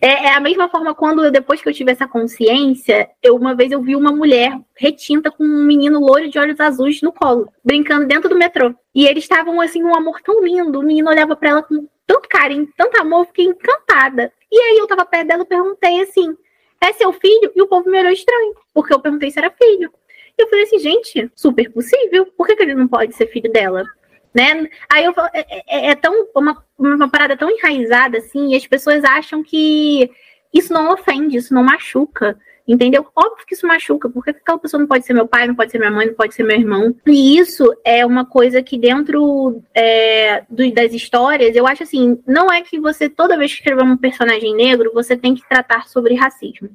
É, é a mesma forma quando, depois que eu tive essa consciência, eu uma vez eu vi uma mulher retinta com um menino loiro de olhos azuis no colo, brincando dentro do metrô. E eles estavam assim, um amor tão lindo. O menino olhava pra ela com tanto carinho, tanto amor, fiquei encantada. E aí eu tava perto dela e perguntei assim: é seu filho? E o povo me olhou estranho, porque eu perguntei se era filho. E eu falei assim, gente, super possível. Por que, que ele não pode ser filho dela? Né? Aí eu falo, é, é- é tão uma, uma parada tão enraizada assim, e as pessoas acham que isso não ofende, isso não machuca. Entendeu? Óbvio que isso machuca. Por que que aquela pessoa não pode ser meu pai, não pode ser minha mãe, não pode ser meu irmão? E isso é uma coisa que dentro é, do- das histórias, eu acho assim, não é que você, toda vez que escrever um personagem negro, você tem que tratar sobre racismo.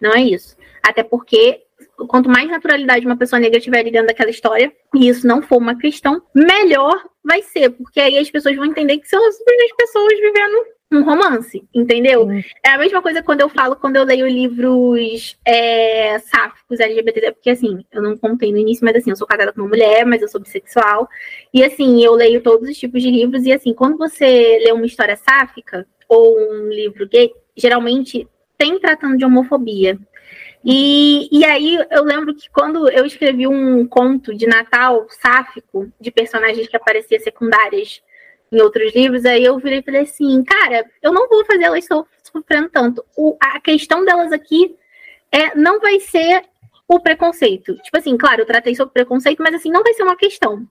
Não é isso. Até porque quanto mais naturalidade uma pessoa negra tiver ali dentro daquela história, e isso não for uma questão, melhor vai ser, porque aí as pessoas vão entender que são simplesmente pessoas vivendo um romance, entendeu? É a mesma coisa quando eu falo, quando eu leio livros é, sáficos LGBT, porque assim, eu não contei no início, mas assim, eu sou casada com uma mulher, mas eu sou bissexual, e assim, eu leio todos os tipos de livros, e assim, quando você lê uma história sáfica, ou um livro gay, geralmente tem tratando de homofobia. E, e aí eu lembro que quando eu escrevi um conto de Natal sáfico, de personagens que apareciam secundárias em outros livros, aí eu virei e falei assim, cara, eu não vou fazer elas so- sofrendo tanto. O- a questão delas aqui é, não vai ser o preconceito. Tipo assim, claro, eu tratei sobre preconceito, mas assim, não vai ser uma questão.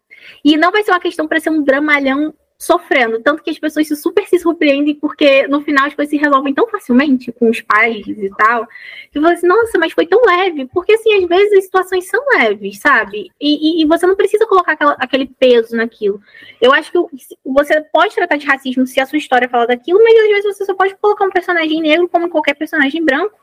E não vai ser uma questão para ser um dramalhão sofrendo. Tanto que as pessoas se super se surpreendem, porque no final as coisas se resolvem tão facilmente com os pais e tal. Que você assim, nossa, mas foi tão leve. Porque assim, às vezes as situações são leves, sabe? E, e- e você não precisa colocar aquela- aquele peso naquilo. Eu acho que você pode tratar de racismo se a sua história fala daquilo, mas às vezes você só pode colocar um personagem negro como qualquer personagem branco.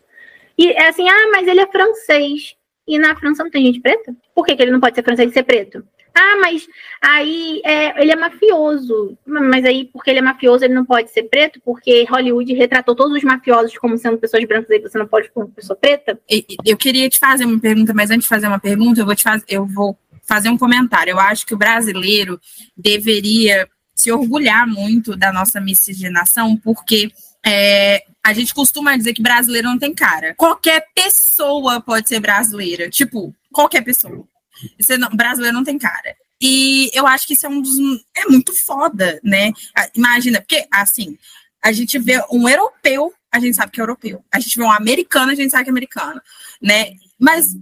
E é assim, ah, mas ele é francês. E na França não tem gente preta? Por que, que ele não pode ser francês e ser preto? Ah, mas aí é, ele é mafioso. Mas aí, porque ele é mafioso, ele não pode ser preto? Porque Hollywood retratou todos os mafiosos como sendo pessoas brancas, aí você não pode como pessoa preta? E- e- Eu queria te fazer uma pergunta, mas antes de fazer uma pergunta, eu vou te fazer, eu vou fazer um comentário. Eu acho que o brasileiro deveria se orgulhar muito da nossa miscigenação, porque é, a gente costuma dizer que brasileiro não tem cara. Qualquer pessoa pode ser brasileira, tipo, qualquer pessoa. Você não- brasileiro não tem cara. E eu acho que isso é um dos. É muito foda, né? Ah, Imagina, porque assim, a gente vê um europeu, a gente sabe que é europeu. A gente vê um americano, a gente sabe que é americano, né? Mas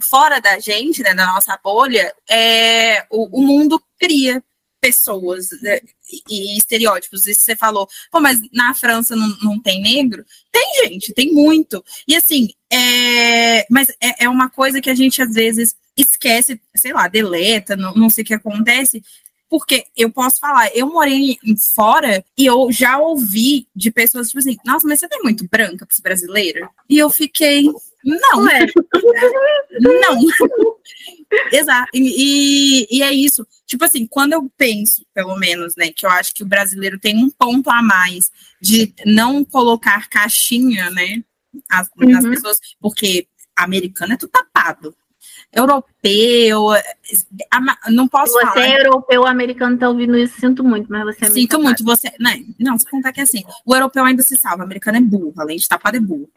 fora da gente, né, da nossa bolha, é, o, o mundo cria pessoas né, e, e estereótipos. Isso você falou, pô, mas na França não, não tem negro? Tem, gente, tem muito. E assim, é, mas é, é uma coisa que a gente às vezes esquece, sei lá, deleta, não, não sei o que acontece, porque eu posso falar, eu morei fora e eu já ouvi de pessoas tipo assim, nossa, mas você é muito branca pra ser brasileira? E eu fiquei, não, é. não. Exato. E, e é isso. Tipo assim, quando eu penso, pelo menos, né, que eu acho que o brasileiro tem um ponto a mais de não colocar caixinha, né, as, uhum. nas pessoas, porque americano é tudo tapado europeu. Não posso você falar. Você é europeu, o americano tá ouvindo isso, sinto muito, mas você é Sinto muito, você. Não, não, se contar que é assim, o europeu ainda se salva, o americano é burro, além de tapado é burro.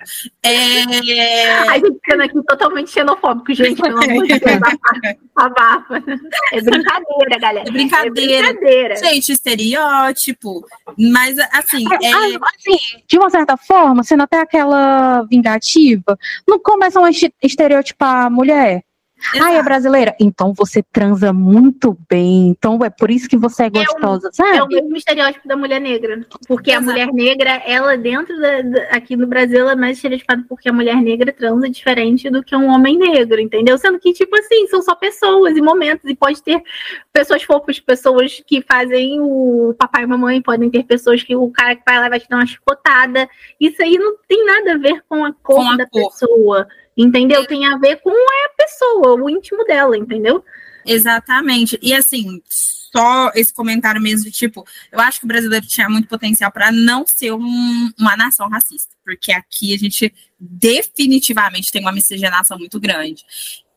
É... A gente ficando aqui totalmente xenofóbico, gente, pelo amor de Deus, abafa. É brincadeira, galera. É brincadeira. É brincadeira. Gente, estereótipo. Mas, assim. É... assim, de uma certa forma, sendo até aquela vingativa, não começa a estereotipar a mulher. Exato. Ai, é brasileira? Então você transa muito bem. Então é por isso que você é gostosa, é o, sabe? É o mesmo estereótipo da mulher negra. Porque Exato. a mulher negra, ela dentro da, da, aqui no Brasil, ela é mais estereotipada porque a mulher negra transa diferente do que um homem negro, entendeu? Sendo que, tipo assim, são só pessoas e momentos. E pode ter pessoas fofas, pessoas que fazem o papai e mamãe, podem ter pessoas que o cara que vai lá vai te dar uma chicotada. Isso aí não tem nada a ver com a cor com a da cor. pessoa. Entendeu? Tem a ver com a pessoa, o íntimo dela, entendeu? Exatamente. E assim, só esse comentário mesmo tipo, eu acho que o brasileiro tinha muito potencial para não ser um, uma nação racista, porque aqui a gente definitivamente tem uma miscigenação muito grande.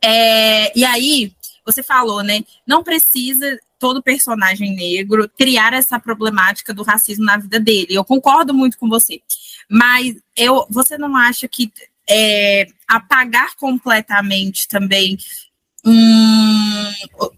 É, e aí, você falou, né? Não precisa todo personagem negro criar essa problemática do racismo na vida dele. Eu concordo muito com você. Mas eu, você não acha que é, apagar completamente também um,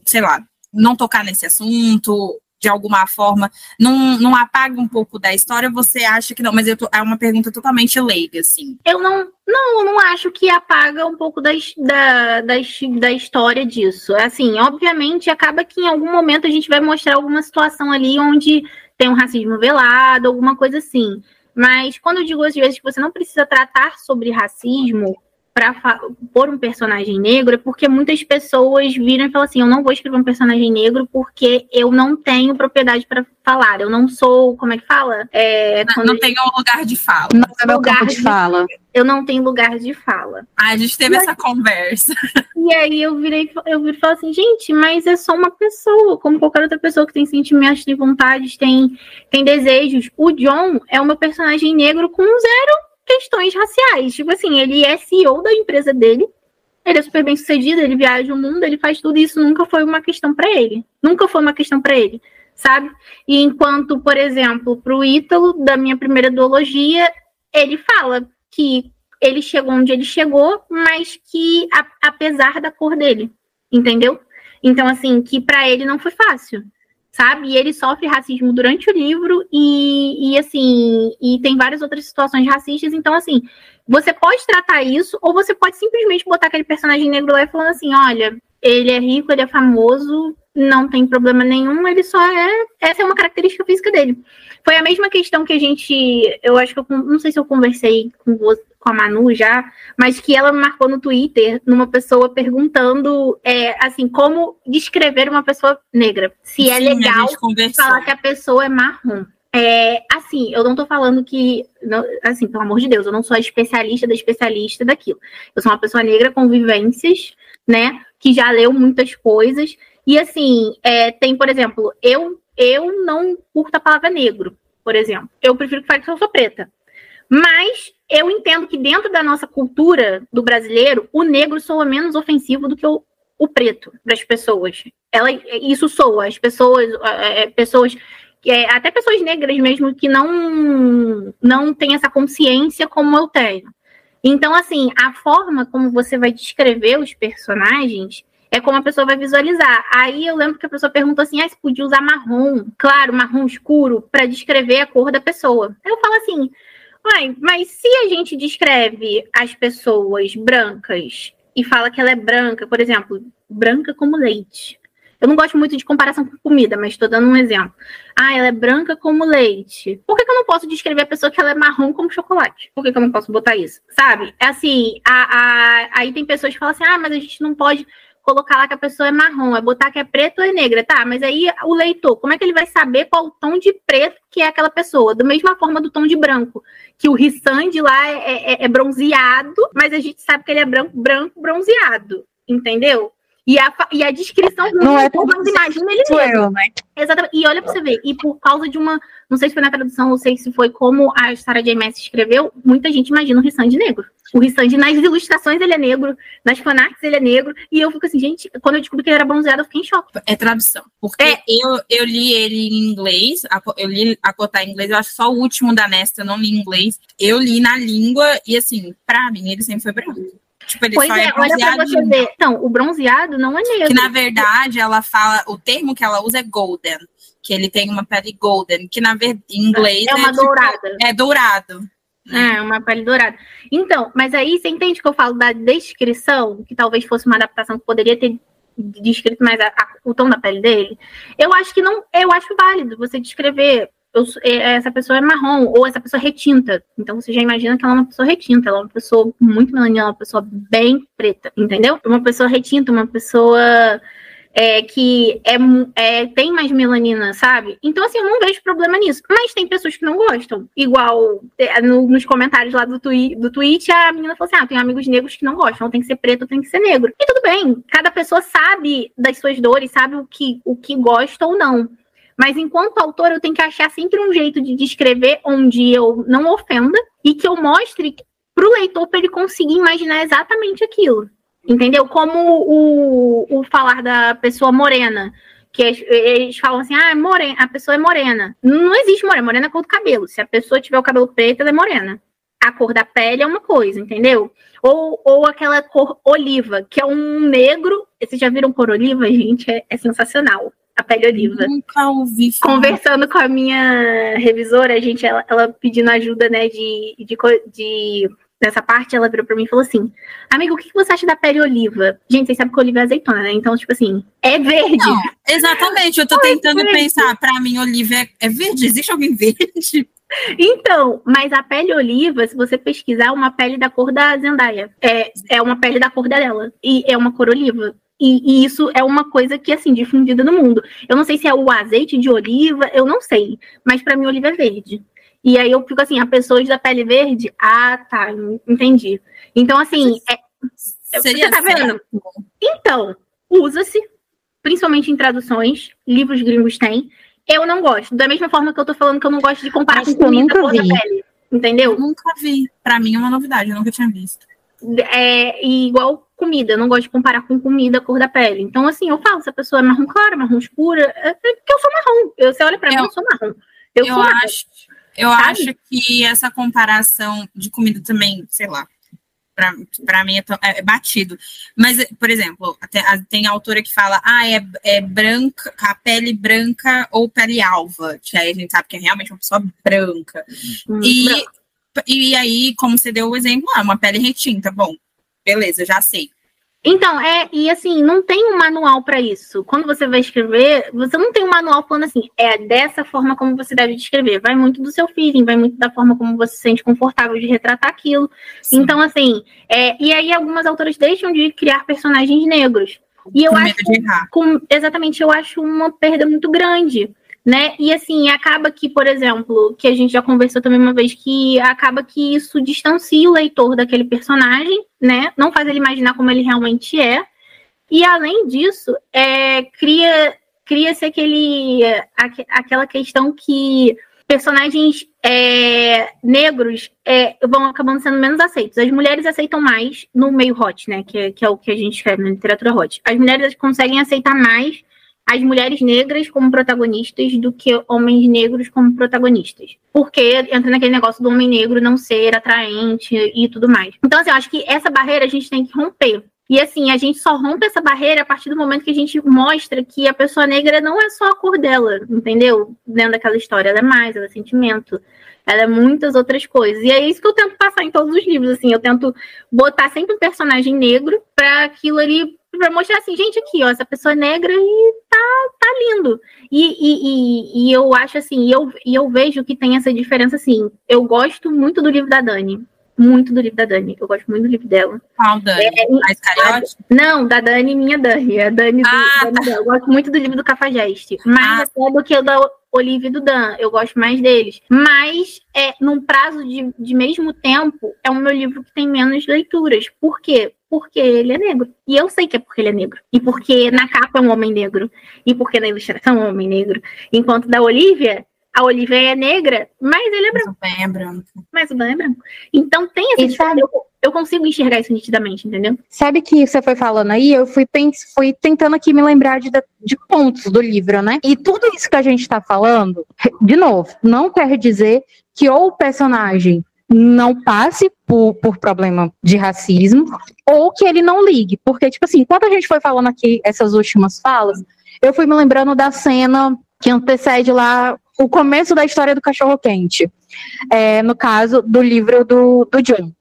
sei lá, não tocar nesse assunto de alguma forma, não, não apaga um pouco da história, você acha que não? Mas tô, é uma pergunta totalmente leiga, assim. Eu não, não, não acho que apaga um pouco da, da, da, da história disso. Assim, obviamente, acaba que em algum momento a gente vai mostrar alguma situação ali onde tem um racismo velado, alguma coisa assim. Mas quando eu digo às vezes que você não precisa tratar sobre racismo para pôr um personagem negro, é porque muitas pessoas viram e falam assim: eu não vou escrever um personagem negro porque eu não tenho propriedade para falar. Eu não sou, como é que fala? É, não, não tenho lugar de fala. Não é meu campo de, de fala. Eu não tenho lugar de fala. Ah, a gente teve mas, essa conversa. E aí eu virei, eu virei e falei assim, gente, mas é só uma pessoa, como qualquer outra pessoa que tem sentimentos, tem vontades, tem, tem desejos. O John é o meu personagem negro com zero questões raciais. Tipo assim, ele é CEO da empresa dele, ele é super bem sucedido, ele viaja o mundo, ele faz tudo isso, nunca foi uma questão para ele. Nunca foi uma questão para ele, sabe? E enquanto, por exemplo, para o Ítalo, da minha primeira duologia, ele fala que ele chegou onde ele chegou, mas que a, apesar da cor dele, entendeu? Então, assim, que para ele não foi fácil sabe? E ele sofre racismo durante o livro e, e assim, e tem várias outras situações racistas. Então, assim, você pode tratar isso ou você pode simplesmente botar aquele personagem negro lá e falando assim, olha, ele é rico, ele é famoso, não tem problema nenhum, ele só é. Essa é uma característica física dele. Foi a mesma questão que a gente. Eu acho que eu não sei se eu conversei com, você, com a Manu já, mas que ela me marcou no Twitter, numa pessoa perguntando é, assim, como descrever uma pessoa negra. Se é Sim, legal falar que a pessoa é marrom. É, assim, eu não tô falando que, não, assim, pelo amor de Deus, eu não sou a especialista da especialista daquilo. Eu sou uma pessoa negra com vivências, né, que já leu muitas coisas. E assim, é, tem, por exemplo, eu eu não curto a palavra negro, por exemplo. Eu prefiro que fale que eu sou preta. Mas eu entendo que dentro da nossa cultura do brasileiro, o negro soa menos ofensivo do que o, o preto para as pessoas. Ela, isso soa. As pessoas, é, pessoas é, até pessoas negras mesmo que não não têm essa consciência como eu tenho. Então, assim, a forma como você vai descrever os personagens é como a pessoa vai visualizar. Aí eu lembro que a pessoa perguntou assim: ah, se podia usar marrom, claro, marrom escuro, para descrever a cor da pessoa. Aí eu falo assim: Uai, mas se a gente descreve as pessoas brancas e fala que ela é branca, por exemplo, branca como leite. Eu não gosto muito de comparação com comida, mas estou dando um exemplo. Ah, ela é branca como leite. Por que, que, eu não posso descrever a pessoa que ela é marrom como chocolate? Por que, que eu não posso botar isso? Sabe? É assim, a, a, aí tem pessoas que falam assim: ah, mas a gente não pode colocar lá que a pessoa é marrom, é botar que é preto ou é negra. Tá, mas aí o leitor, como é que ele vai saber qual o tom de preto que é aquela pessoa? Da mesma forma do tom de branco. Que o Rissand lá é, é, é bronzeado, mas a gente sabe que ele é branco, branco bronzeado. Entendeu? E a, e a descrição não é como imagina ele mesmo. Eu, né? Exatamente. E olha para você ver, e por causa de uma, não sei se foi na tradução, não sei se foi como a história de MS escreveu, muita gente imagina o Rissand negro. O Rissand, nas ilustrações, ele é negro, nas fanarts, ele é negro. E eu fico assim, gente, quando eu descobri que ele era bronzeado, eu fiquei em choque. É tradução. Porque é. Eu, eu li ele em inglês, eu li a cotar em inglês, eu acho só o último da Nesta, eu não li em inglês. Eu li na língua, e assim, pra mim, ele sempre foi branco. Tipo, ele pois é, é olha pra você ver. Então, o bronzeado não é negro. Que na verdade ela fala, o termo que ela usa é golden, que ele tem uma pele golden, que na verdade em inglês é uma é, dourada. Tipo, é dourado. É, uma pele dourada. Então, mas aí você entende que eu falo da descrição, que talvez fosse uma adaptação que poderia ter descrito mais a, a, o tom da pele dele? Eu acho que não, eu acho válido você descrever eu, é, essa pessoa é marrom, ou essa pessoa é retinta. Então você já imagina que ela é uma pessoa retinta, ela é uma pessoa muito melanina, uma pessoa bem preta, entendeu? Uma pessoa retinta, uma pessoa é, que é, é, tem mais melanina, sabe? Então, assim, eu não vejo problema nisso. Mas tem pessoas que não gostam. Igual é, no, nos comentários lá do, twi do tweet, a menina falou assim: ah, tem amigos negros que não gostam, tem que ser preto, tem que ser negro. E tudo bem, cada pessoa sabe das suas dores, sabe o que, o que gosta ou não. Mas enquanto autor, eu tenho que achar sempre um jeito de descrever onde eu não ofenda e que eu mostre para o leitor para ele conseguir imaginar exatamente aquilo. Entendeu? Como o, o falar da pessoa morena. Que eles falam assim, ah, é morena, a pessoa é morena. Não existe morena, morena é cor do cabelo. Se a pessoa tiver o cabelo preto, ela é morena. A cor da pele é uma coisa, entendeu? Ou, ou aquela cor oliva, que é um negro. Vocês já viram cor oliva, gente? É, é sensacional a pele oliva. Nunca ouvi falar. Conversando com a minha revisora, a gente, ela, ela pedindo ajuda, né, de, de, de nessa parte, ela virou pra mim e falou assim: Amigo, o que você acha da pele oliva? Gente, vocês sabem que oliva é azeitona, né? Então, tipo assim, é verde. Não, exatamente, eu tô tentando é pensar, pra mim, oliva é, é, verde? Existe alguém verde? Então, mas a pele oliva, se você pesquisar, é uma pele da cor da Zendaya. É, é uma pele da cor dela. E é uma cor oliva. E, e, isso é uma coisa que, assim, difundida no mundo. Eu não sei se é o azeite de oliva, eu não sei. Mas para mim, oliva é verde. E aí eu fico assim, a pessoas da pele verde, ah, tá, entendi. Então, assim, é, você tá vendo? Então, usa-se, principalmente em traduções, livros gringos têm. Eu não gosto. Da mesma forma que eu tô falando que eu não gosto de comparar com comida cor da pele. Entendeu? Eu nunca vi. Pra mim é uma novidade, eu nunca tinha visto. É igual comida, eu não gosto de comparar com comida a cor da pele. Então, assim, eu falo, se a pessoa é marrom clara, marrom escura, é porque eu sou marrom. Eu, você olha pra eu, mim, eu sou marrom. Eu, eu acho, eu acho que essa comparação de comida também, sei lá, para mim é, é, batido. Mas, por exemplo, tem, tem autora que fala, ah, é, é branca, a pele branca ou pele alva, que aí a gente sabe que é realmente uma pessoa branca. Hum, e, e aí, como você deu o exemplo, ah, uma pele retinta, bom, beleza, já sei. Então, é, e assim, não tem um manual para isso. Quando você vai escrever, você não tem um manual falando assim, é dessa forma como você deve descrever. Vai muito do seu feeling, vai muito da forma como você se sente confortável de retratar aquilo. Sim. Então, assim, é, e aí algumas autoras deixam de criar personagens negros. E eu com acho, com, exatamente, eu acho uma perda muito grande né? E assim, acaba que, por exemplo, que a gente já conversou também uma vez, que acaba que isso distancia o leitor daquele personagem, né? Não faz ele imaginar como ele realmente é. E além disso, é, cria cria-se aquele aquela questão que personagens é, negros é, vão acabando sendo menos aceitos. As mulheres aceitam mais no meio hot, né? Que é, que é o que a gente escreve na literatura hot. As mulheres conseguem aceitar mais as mulheres negras como protagonistas do que homens negros como protagonistas. Porque entra naquele negócio do homem negro não ser atraente e tudo mais. Então, assim, eu acho que essa barreira a gente tem que romper. E assim, a gente só rompe essa barreira a partir do momento que a gente mostra que a pessoa negra não é só a cor dela, entendeu? Dentro daquela história, ela é mais, ela é sentimento, ela é muitas outras coisas. E é isso que eu tento passar em todos os livros, assim, eu tento botar sempre um personagem negro para aquilo ali para mostrar assim, gente, aqui, ó, essa pessoa é negra e tá, tá lindo. E, e, e, e eu acho assim, e eu, e eu vejo que tem essa diferença assim. Eu gosto muito do livro da Dani. muito do livro da Dani. Eu gosto muito do livro dela. Qual Dani? É, a Não, da Dani, minha Dani. A Dani, ah, do, tá. Eu gosto muito do livro do Cafajeste. Mais ah. até do que o da Olivia e do Dan. Eu gosto mais deles. Mas, é, num prazo de, de mesmo tempo, é o meu livro que tem menos leituras. Por quê? Porque ele é negro. E eu sei que é porque ele é negro. E porque na capa é um homem negro. E porque na ilustração é um homem negro. Enquanto da Olivia, a Olivia é negra, mas ele é branco. Mas o Ben é branco. Mas o Ben é branco. Então tem essa sabe, eu, consigo enxergar isso nitidamente, entendeu? Sabe que você foi falando aí, eu fui, fui tentando aqui me lembrar de, de pontos do livro, né? E tudo isso que a gente tá falando, de novo, não quer dizer que ou o personagem não passe por, por problema de racismo ou que ele não ligue. Porque, tipo assim, quando a gente foi falando aqui essas últimas falas, eu fui me lembrando da cena que antecede lá o começo da história do cachorro-quente. É, no caso do livro do, do John.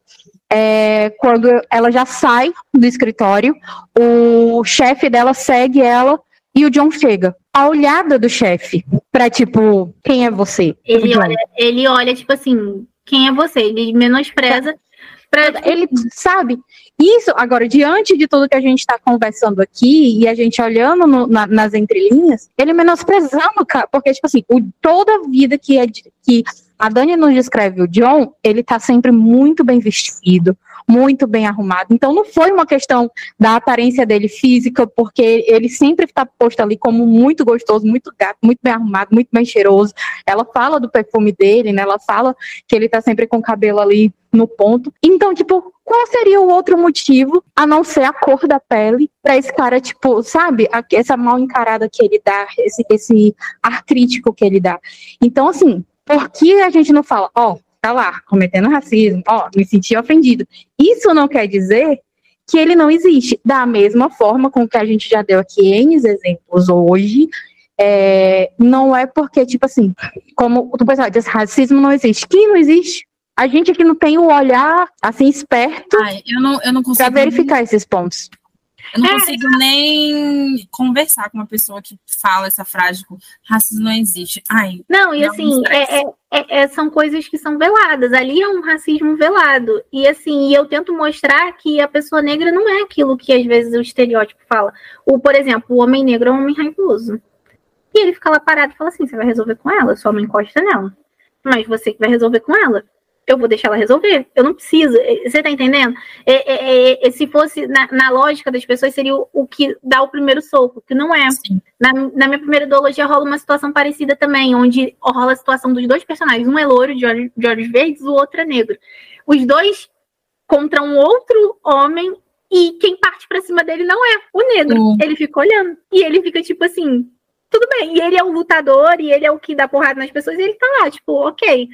É, quando ela já sai do escritório, o chefe dela segue ela e o John chega. A olhada do chefe para tipo, quem é você? Ele olha, ele olha, tipo assim, quem é você? Ele menospreza. Pra... Ele sabe, isso, agora, diante de tudo que a gente está conversando aqui e a gente olhando no, na, nas entrelinhas, ele menosprezando, cara, porque, tipo assim, o, toda a vida que, é, que a Dani nos descreve o John, ele tá sempre muito bem vestido, muito bem arrumado. Então não foi uma questão da aparência dele física, porque ele sempre está posto ali como muito gostoso, muito gato, muito bem arrumado, muito bem cheiroso. Ela fala do perfume dele, né? Ela fala que ele tá sempre com o cabelo ali no ponto. Então, tipo, qual seria o outro motivo a não ser a cor da pele para esse cara, tipo, sabe, essa mal encarada que ele dá, esse, esse ar crítico que ele dá. Então, assim, por que a gente não fala, ó, oh, tá lá, cometendo racismo, ó, me senti ofendido. Isso não quer dizer que ele não existe. Da mesma forma com que a gente já deu aqui N exemplos hoje, é, não é porque, tipo assim, como o pessoal diz, racismo não existe. Que não existe? A gente aqui não tem o olhar, assim, esperto Ai, eu não, eu não para verificar esses pontos. Eu não é. consigo nem conversar com uma pessoa que fala essa frase, tipo, racismo não existe. Ai, não, e assim, é, é, é, é, são coisas que são veladas. Ali é um racismo velado. E assim, eu tento mostrar que a pessoa negra não é aquilo que às vezes o estereótipo fala. O, por exemplo, o homem negro é um homem raivoso. E ele fica lá parado e fala assim: você vai resolver com ela, sua mãe encosta nela. Mas você que vai resolver com ela eu vou deixar ela resolver. Eu não preciso. É, você tá entendendo? É, é, é, se fosse na, na, lógica das pessoas, seria o, o, que dá o primeiro soco, que não é. Na, na, minha primeira ideologia rola uma situação parecida também, onde rola a situação dos dois personagens. Um é loiro, de olhos, de olhos verdes, o outro é negro. Os dois contra um outro homem e quem parte para cima dele não é o negro. Uhum. Ele fica olhando. E ele fica tipo assim, tudo bem. E ele é o lutador e ele é o que dá porrada nas pessoas e ele tá lá, tipo, ok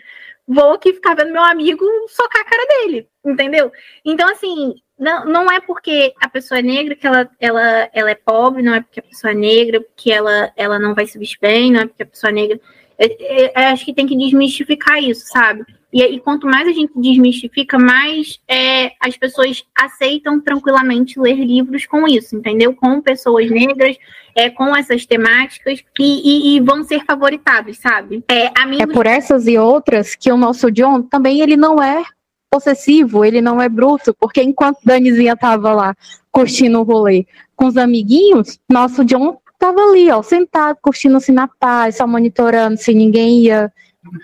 vou aqui ficar vendo meu amigo socar a cara dele, entendeu? Então, assim, não, não é porque a pessoa é negra que ela, ela, ela é pobre, não é porque a pessoa é negra que ela, ela não vai se vestir bem, não é porque a pessoa é negra. Eu, eu, eu acho que tem que desmistificar isso, sabe? E, e quanto mais a gente desmistifica, mais é, as pessoas aceitam tranquilamente ler livros com isso, entendeu? Com pessoas negras, é, com essas temáticas e, e, e vão ser favoritados, sabe? É, amigos... é por essas e outras que o nosso John também ele não é possessivo, ele não é bruto, porque enquanto Danizinha tava lá curtindo o rolê com os amiguinhos, nosso John tava ali, ó, sentado, curtindo assim na paz, só monitorando se ninguém ia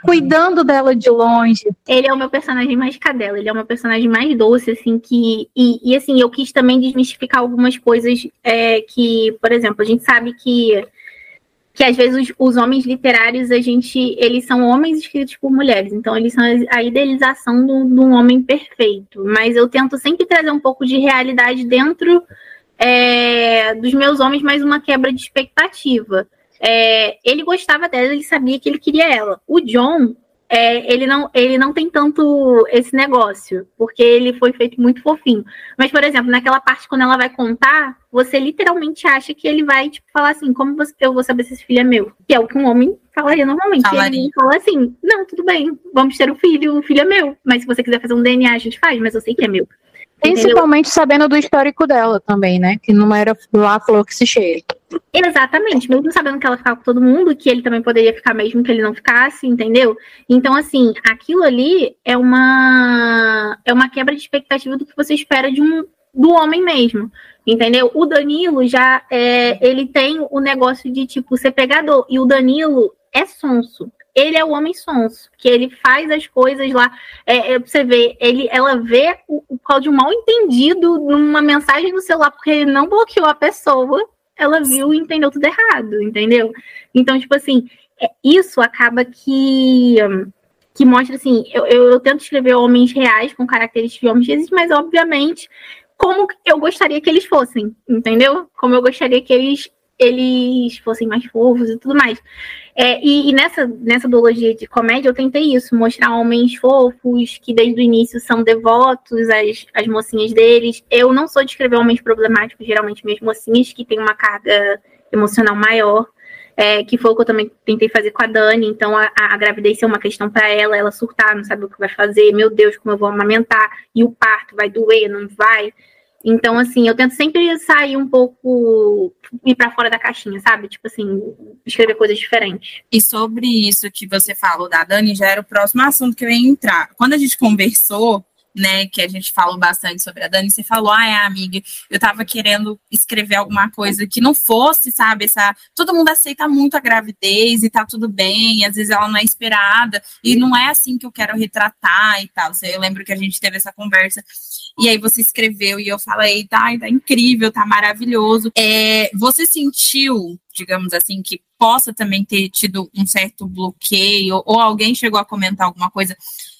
cuidando dela de longe. Ele é o meu personagem mais cadela, ele é meu personagem mais doce, assim, que. E, e assim, eu quis também desmistificar algumas coisas é, que, por exemplo, a gente sabe que. Que às vezes os, os, homens literários, a gente, eles são homens escritos por mulheres, então eles são a idealização de um homem perfeito. Mas eu tento sempre trazer um pouco de realidade dentro é, dos meus homens, mais uma quebra de expectativa. É, ele gostava dela, ele sabia que ele queria ela. O John, é, ele, não, ele não tem tanto esse negócio, porque ele foi feito muito fofinho. Mas, por exemplo, naquela parte quando ela vai contar, você literalmente acha que ele vai tipo, falar assim: como você, eu vou saber se esse filho é meu? Que é o que um homem falaria normalmente. Falaria. Ele fala assim: não, tudo bem, vamos ter um filho, o filho é meu. Mas se você quiser fazer um DNA, a gente faz, mas eu sei que é meu. Principalmente Entendeu? sabendo do histórico dela também, né? Que não era lá flor que se cheira. Exatamente, mesmo sabendo que ela ficava com todo mundo, que ele também poderia ficar mesmo que ele não ficasse, entendeu? Então, assim, aquilo ali é uma é uma quebra de expectativa do que você espera de um do homem mesmo, entendeu? O Danilo já é, ele tem o negócio de tipo ser pegador e o Danilo é sonso. Ele é o homem sonso, que ele faz as coisas lá. É, é, você vê, ele, ela vê o, o mal entendido numa mensagem no celular, porque ele não bloqueou a pessoa ela viu e entendeu tudo errado, entendeu? Então, tipo assim, é, isso acaba que que mostra assim, eu, eu, eu, tento escrever homens reais com características de homens reais, mas obviamente como eu gostaria que eles fossem, entendeu? Como eu gostaria que eles eles fossem mais fofos e tudo mais. É, e, e, nessa, nessa duologia de comédia eu tentei isso, mostrar homens fofos, que desde o início são devotos às, às mocinhas deles. Eu não sou de escrever homens problemáticos, geralmente mesmo mocinhas, que têm uma carga emocional maior. É, que foi o que eu também tentei fazer com a Dani. Então, a, a gravidez ser uma questão para ela, ela surtar, não sabe o que vai fazer, meu Deus, como eu vou amamentar, e o parto vai doer, não vai. Então, assim, eu tento sempre sair um pouco, ir para fora da caixinha, sabe? Tipo assim, escrever coisas diferentes. E sobre isso que você falou da Dani, já era o próximo assunto que eu ia entrar. Quando a gente conversou, né, que a gente falou bastante sobre a Dani, você falou, ai, amiga, eu tava querendo escrever alguma coisa que não fosse, sabe, essa, todo mundo aceita muito a gravidez e tá tudo bem, às vezes ela não é esperada, e não é assim que eu quero retratar e tal, eu lembro que a gente teve essa conversa, e aí você escreveu, e eu falei, tá, tá incrível, tá maravilhoso, é, você sentiu, digamos assim, que possa também ter tido um certo bloqueio, ou alguém chegou a comentar alguma coisa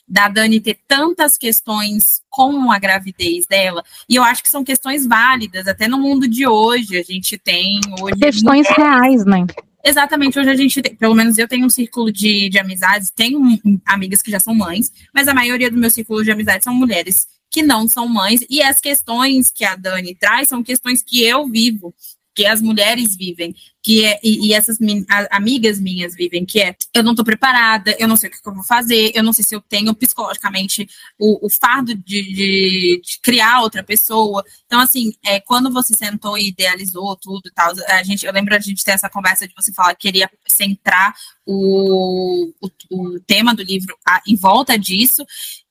da Dani ter tantas questões com a gravidez dela, e eu acho que são questões válidas, até no mundo de hoje, a gente tem hoje. Questões reais, né? Exatamente, hoje a gente tem, pelo menos eu tenho um círculo de, de amizades, tenho amigas que já são mães, mas a maioria do meu círculo de amizades são mulheres que não são mães, e as questões que a Dani traz são questões que eu vivo, que as mulheres vivem, que é, e, e essas min, a, amigas minhas vivem, que é eu não estou preparada, eu não sei o que, que, eu vou fazer, eu não sei se eu tenho psicologicamente o, o fardo de, de, de, criar outra pessoa. Então, assim, é, quando você sentou e idealizou tudo e tal, a gente, eu lembro a gente ter essa conversa de você falar que queria centrar o, o, o tema do livro a, em volta disso.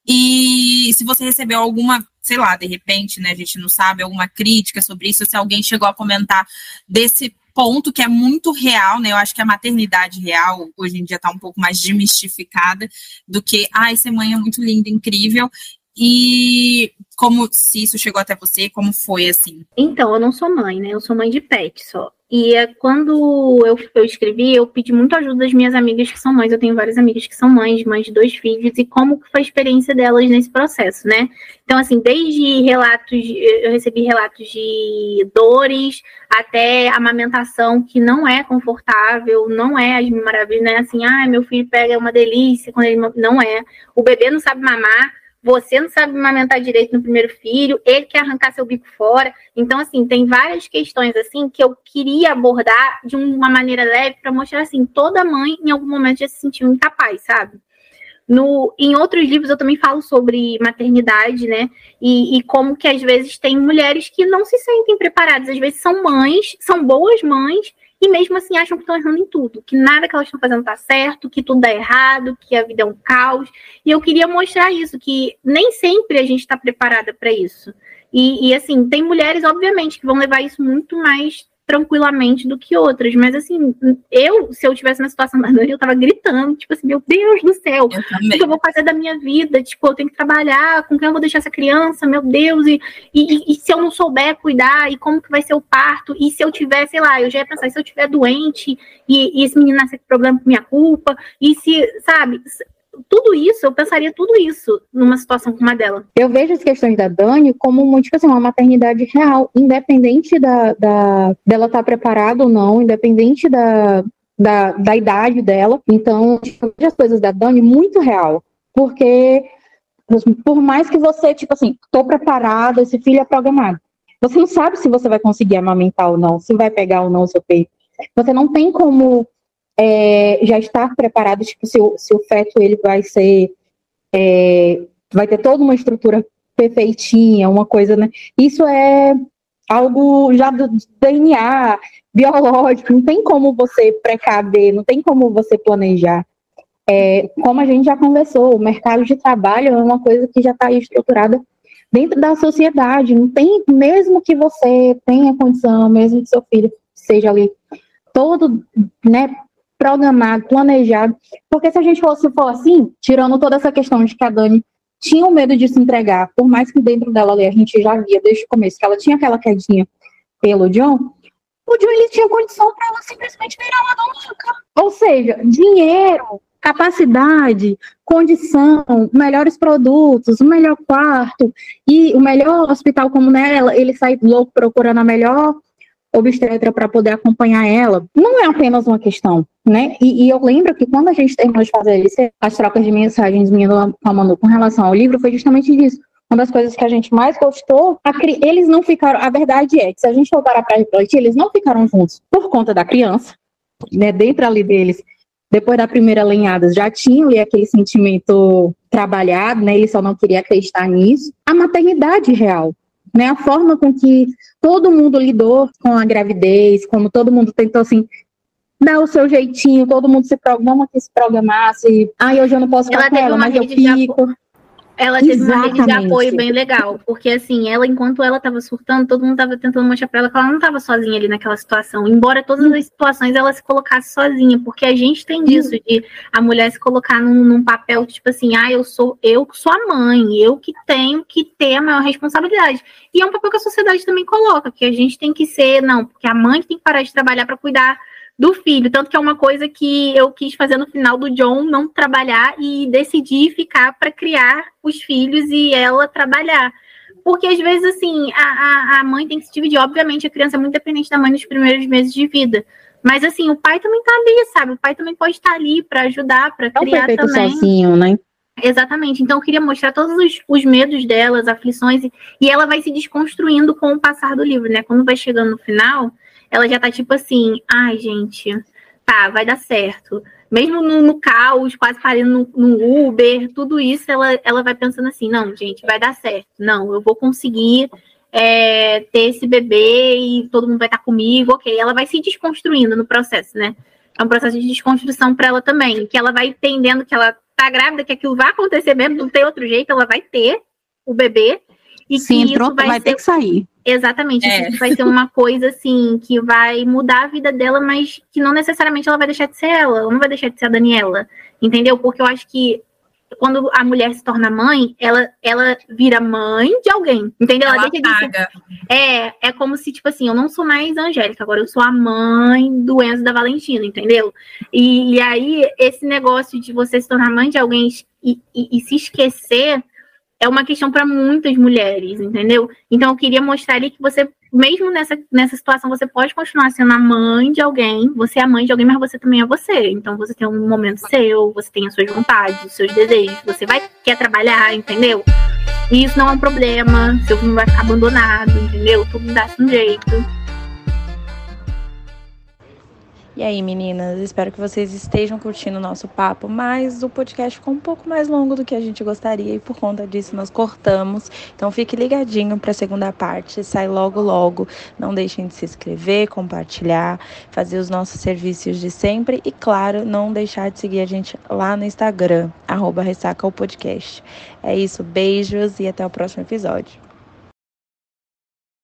E se você recebeu alguma sei lá, de repente, né, a gente não sabe, alguma crítica sobre isso, se alguém chegou a comentar desse ponto que é muito real, né? Eu acho que a maternidade real hoje em dia está um pouco mais demistificada do que, ai, ser mãe é muito linda, incrível. E como se isso chegou até você, como foi assim? Então, eu não sou mãe, né? Eu sou mãe de pet só. E é quando eu, eu escrevi, eu pedi muito ajuda das minhas amigas que são mães. Eu tenho várias amigas que são mães, mães de dois filhos, e como foi a experiência delas nesse processo, né? Então, assim, desde relatos, eu recebi relatos de dores até amamentação que não é confortável, não é as maravilhas, né? Assim, ah, meu filho pega uma delícia quando ele não é. O bebê não sabe mamar, você não sabe amamentar direito no primeiro filho, ele quer arrancar seu bico fora. Então, assim, tem várias questões assim que eu queria abordar de uma maneira leve para mostrar assim, toda mãe em algum momento já se sentiu incapaz, sabe? No, em outros livros eu também falo sobre maternidade, né? E, e, como que às vezes tem mulheres que não se sentem preparadas, às vezes são mães, são boas mães, e mesmo assim acham que estão errando em tudo, que nada que elas estão fazendo está certo, que tudo dá errado, que a vida é um caos. E eu queria mostrar isso, que nem sempre a gente está preparada para isso. E, e, assim, tem mulheres, obviamente, que vão levar isso muito mais tranquilamente do que outras. Mas assim, eu, se eu tivesse na situação da Dani, eu tava gritando, tipo assim, meu Deus do céu, o que eu vou fazer da minha vida? Tipo, eu tenho que trabalhar, com quem eu vou deixar essa criança, meu Deus, e, e, e se eu não souber cuidar, e como que vai ser o parto? E se eu tiver, sei lá, eu já ia pensar, se eu tiver doente e, e esse menino nascer com problema por minha culpa, e se, sabe, tudo isso, eu pensaria tudo isso numa situação como a dela. Eu vejo as questões da Dani como muito, tipo assim, uma maternidade real, independente da, da dela estar tá preparada ou não, independente da, da, da idade dela. Então, eu vejo as coisas da Dani muito real, porque por mais que você, tipo assim, tô preparada, esse filho é programado. Você não sabe se você vai conseguir amamentar ou não, se vai pegar ou não o seu peito. Você não tem como é, já estar preparado, tipo, se o, se o feto ele vai ser, é, vai ter toda uma estrutura perfeitinha, uma coisa, né? Isso é algo já do DNA, biológico, não tem como você precaver, não tem como você planejar. É, como a gente já conversou, o mercado de trabalho é uma coisa que já está estruturada dentro da sociedade. Não tem, mesmo que você tenha condição, mesmo que seu filho seja ali todo, né, programado, planejado. Porque se a gente fosse for assim, tirando toda essa questão de que a Dani tinha o medo de se entregar, por mais que dentro dela ali a gente já via desde o começo que ela tinha aquela quedinha pelo John, o John ele tinha condição para ela simplesmente virar uma dona Ou seja, dinheiro, capacidade, condição, melhores produtos, o melhor quarto e o melhor hospital como nela, ele sai louco procurando a melhor obstetra para poder acompanhar ela, não é apenas uma questão, né? E, e, eu lembro que quando a gente terminou de fazer as trocas de mensagens minha com a Manu com relação ao livro, foi justamente isso. Uma das coisas que a gente mais gostou, a, eles não ficaram, a verdade é que se a gente for parar para refletir, eles não ficaram juntos por conta da criança, né? Dentro ali deles, depois da primeira lenhada, já tinham ali aquele sentimento trabalhado, né? Ele só não queria acreditar nisso. A maternidade real, né? A forma com que todo mundo lidou com a gravidez, como todo mundo tentou assim dar o seu jeitinho, todo mundo se programa que se programasse. Ai, hoje eu não posso ficar com ela, mas eu fico. Ela teve Exatamente. uma rede de apoio bem legal, porque assim, ela, enquanto ela estava surtando, todo mundo estava tentando mostrar para ela que ela não estava sozinha ali naquela situação. Embora todas as situações ela se colocasse sozinha, porque a gente tem disso, de a mulher se colocar num, num papel, tipo assim, ah, eu sou, eu sou a mãe, eu que tenho que ter a maior responsabilidade. E é um papel que a sociedade também coloca, que a gente tem que ser, não, porque a mãe tem que parar de trabalhar para cuidar do filho. Tanto que é uma coisa que eu quis fazer no final do John não trabalhar e decidir ficar para criar os filhos e ela trabalhar. Porque às vezes, assim, a, a, a, mãe tem que se dividir. Obviamente, a criança é muito dependente da mãe nos primeiros meses de vida. Mas assim, o pai também tá ali, sabe? O pai também pode estar ali para ajudar, para criar não também. sozinho, né? Exatamente. Então, eu queria mostrar todos os, os medos dela, as aflições, e, e ela vai se desconstruindo com o passar do livro, né? Quando vai chegando no final, ela já tá tipo assim, ai, gente, tá, vai dar certo. Mesmo no, no caos, quase parando no, no, Uber, tudo isso, ela, ela vai pensando assim, não, gente, vai dar certo. Não, eu vou conseguir é, ter esse bebê e todo mundo vai estar comigo, ok. Ela vai se desconstruindo no processo, né? É um processo de desconstrução para ela também, que ela vai entendendo que ela tá grávida, que aquilo vai acontecer mesmo, não tem outro jeito, ela vai ter o bebê. E Sim, que entrou, isso vai, vai ter que sair. Exatamente. É. Isso vai ser uma coisa assim que vai mudar a vida dela, mas que não necessariamente ela vai deixar de ser ela, ela não vai deixar de ser a Daniela. Entendeu? Porque eu acho que quando a mulher se torna mãe, ela, ela vira mãe de alguém, entendeu? Ela, ela deixa de. É, é como se, tipo assim, eu não sou mais Angélica, agora eu sou a mãe do Enzo da Valentina, entendeu? E, e aí, esse negócio de você se tornar mãe de alguém e, e, e se esquecer é uma questão para muitas mulheres, entendeu? Então eu queria mostrar ali que você, mesmo nessa, nessa situação, você pode continuar sendo a mãe de alguém, você é a mãe de alguém, mas você também é você. Então você tem um momento seu, você tem as suas vontades, os seus desejos, você vai quer trabalhar, entendeu? E isso não é um problema, seu filho vai ficar abandonado, entendeu? Tudo dá um jeito. E aí, meninas, espero que vocês estejam curtindo o nosso papo, mas o podcast ficou um pouco mais longo do que a gente gostaria e por conta disso nós cortamos. Então fique ligadinho para a segunda parte, sai logo logo. Não deixem de se inscrever, compartilhar, fazer os nossos serviços de sempre e, claro, não deixar de seguir a gente lá no Instagram, arroba Ressaca o Podcast. É isso, beijos e até o próximo episódio.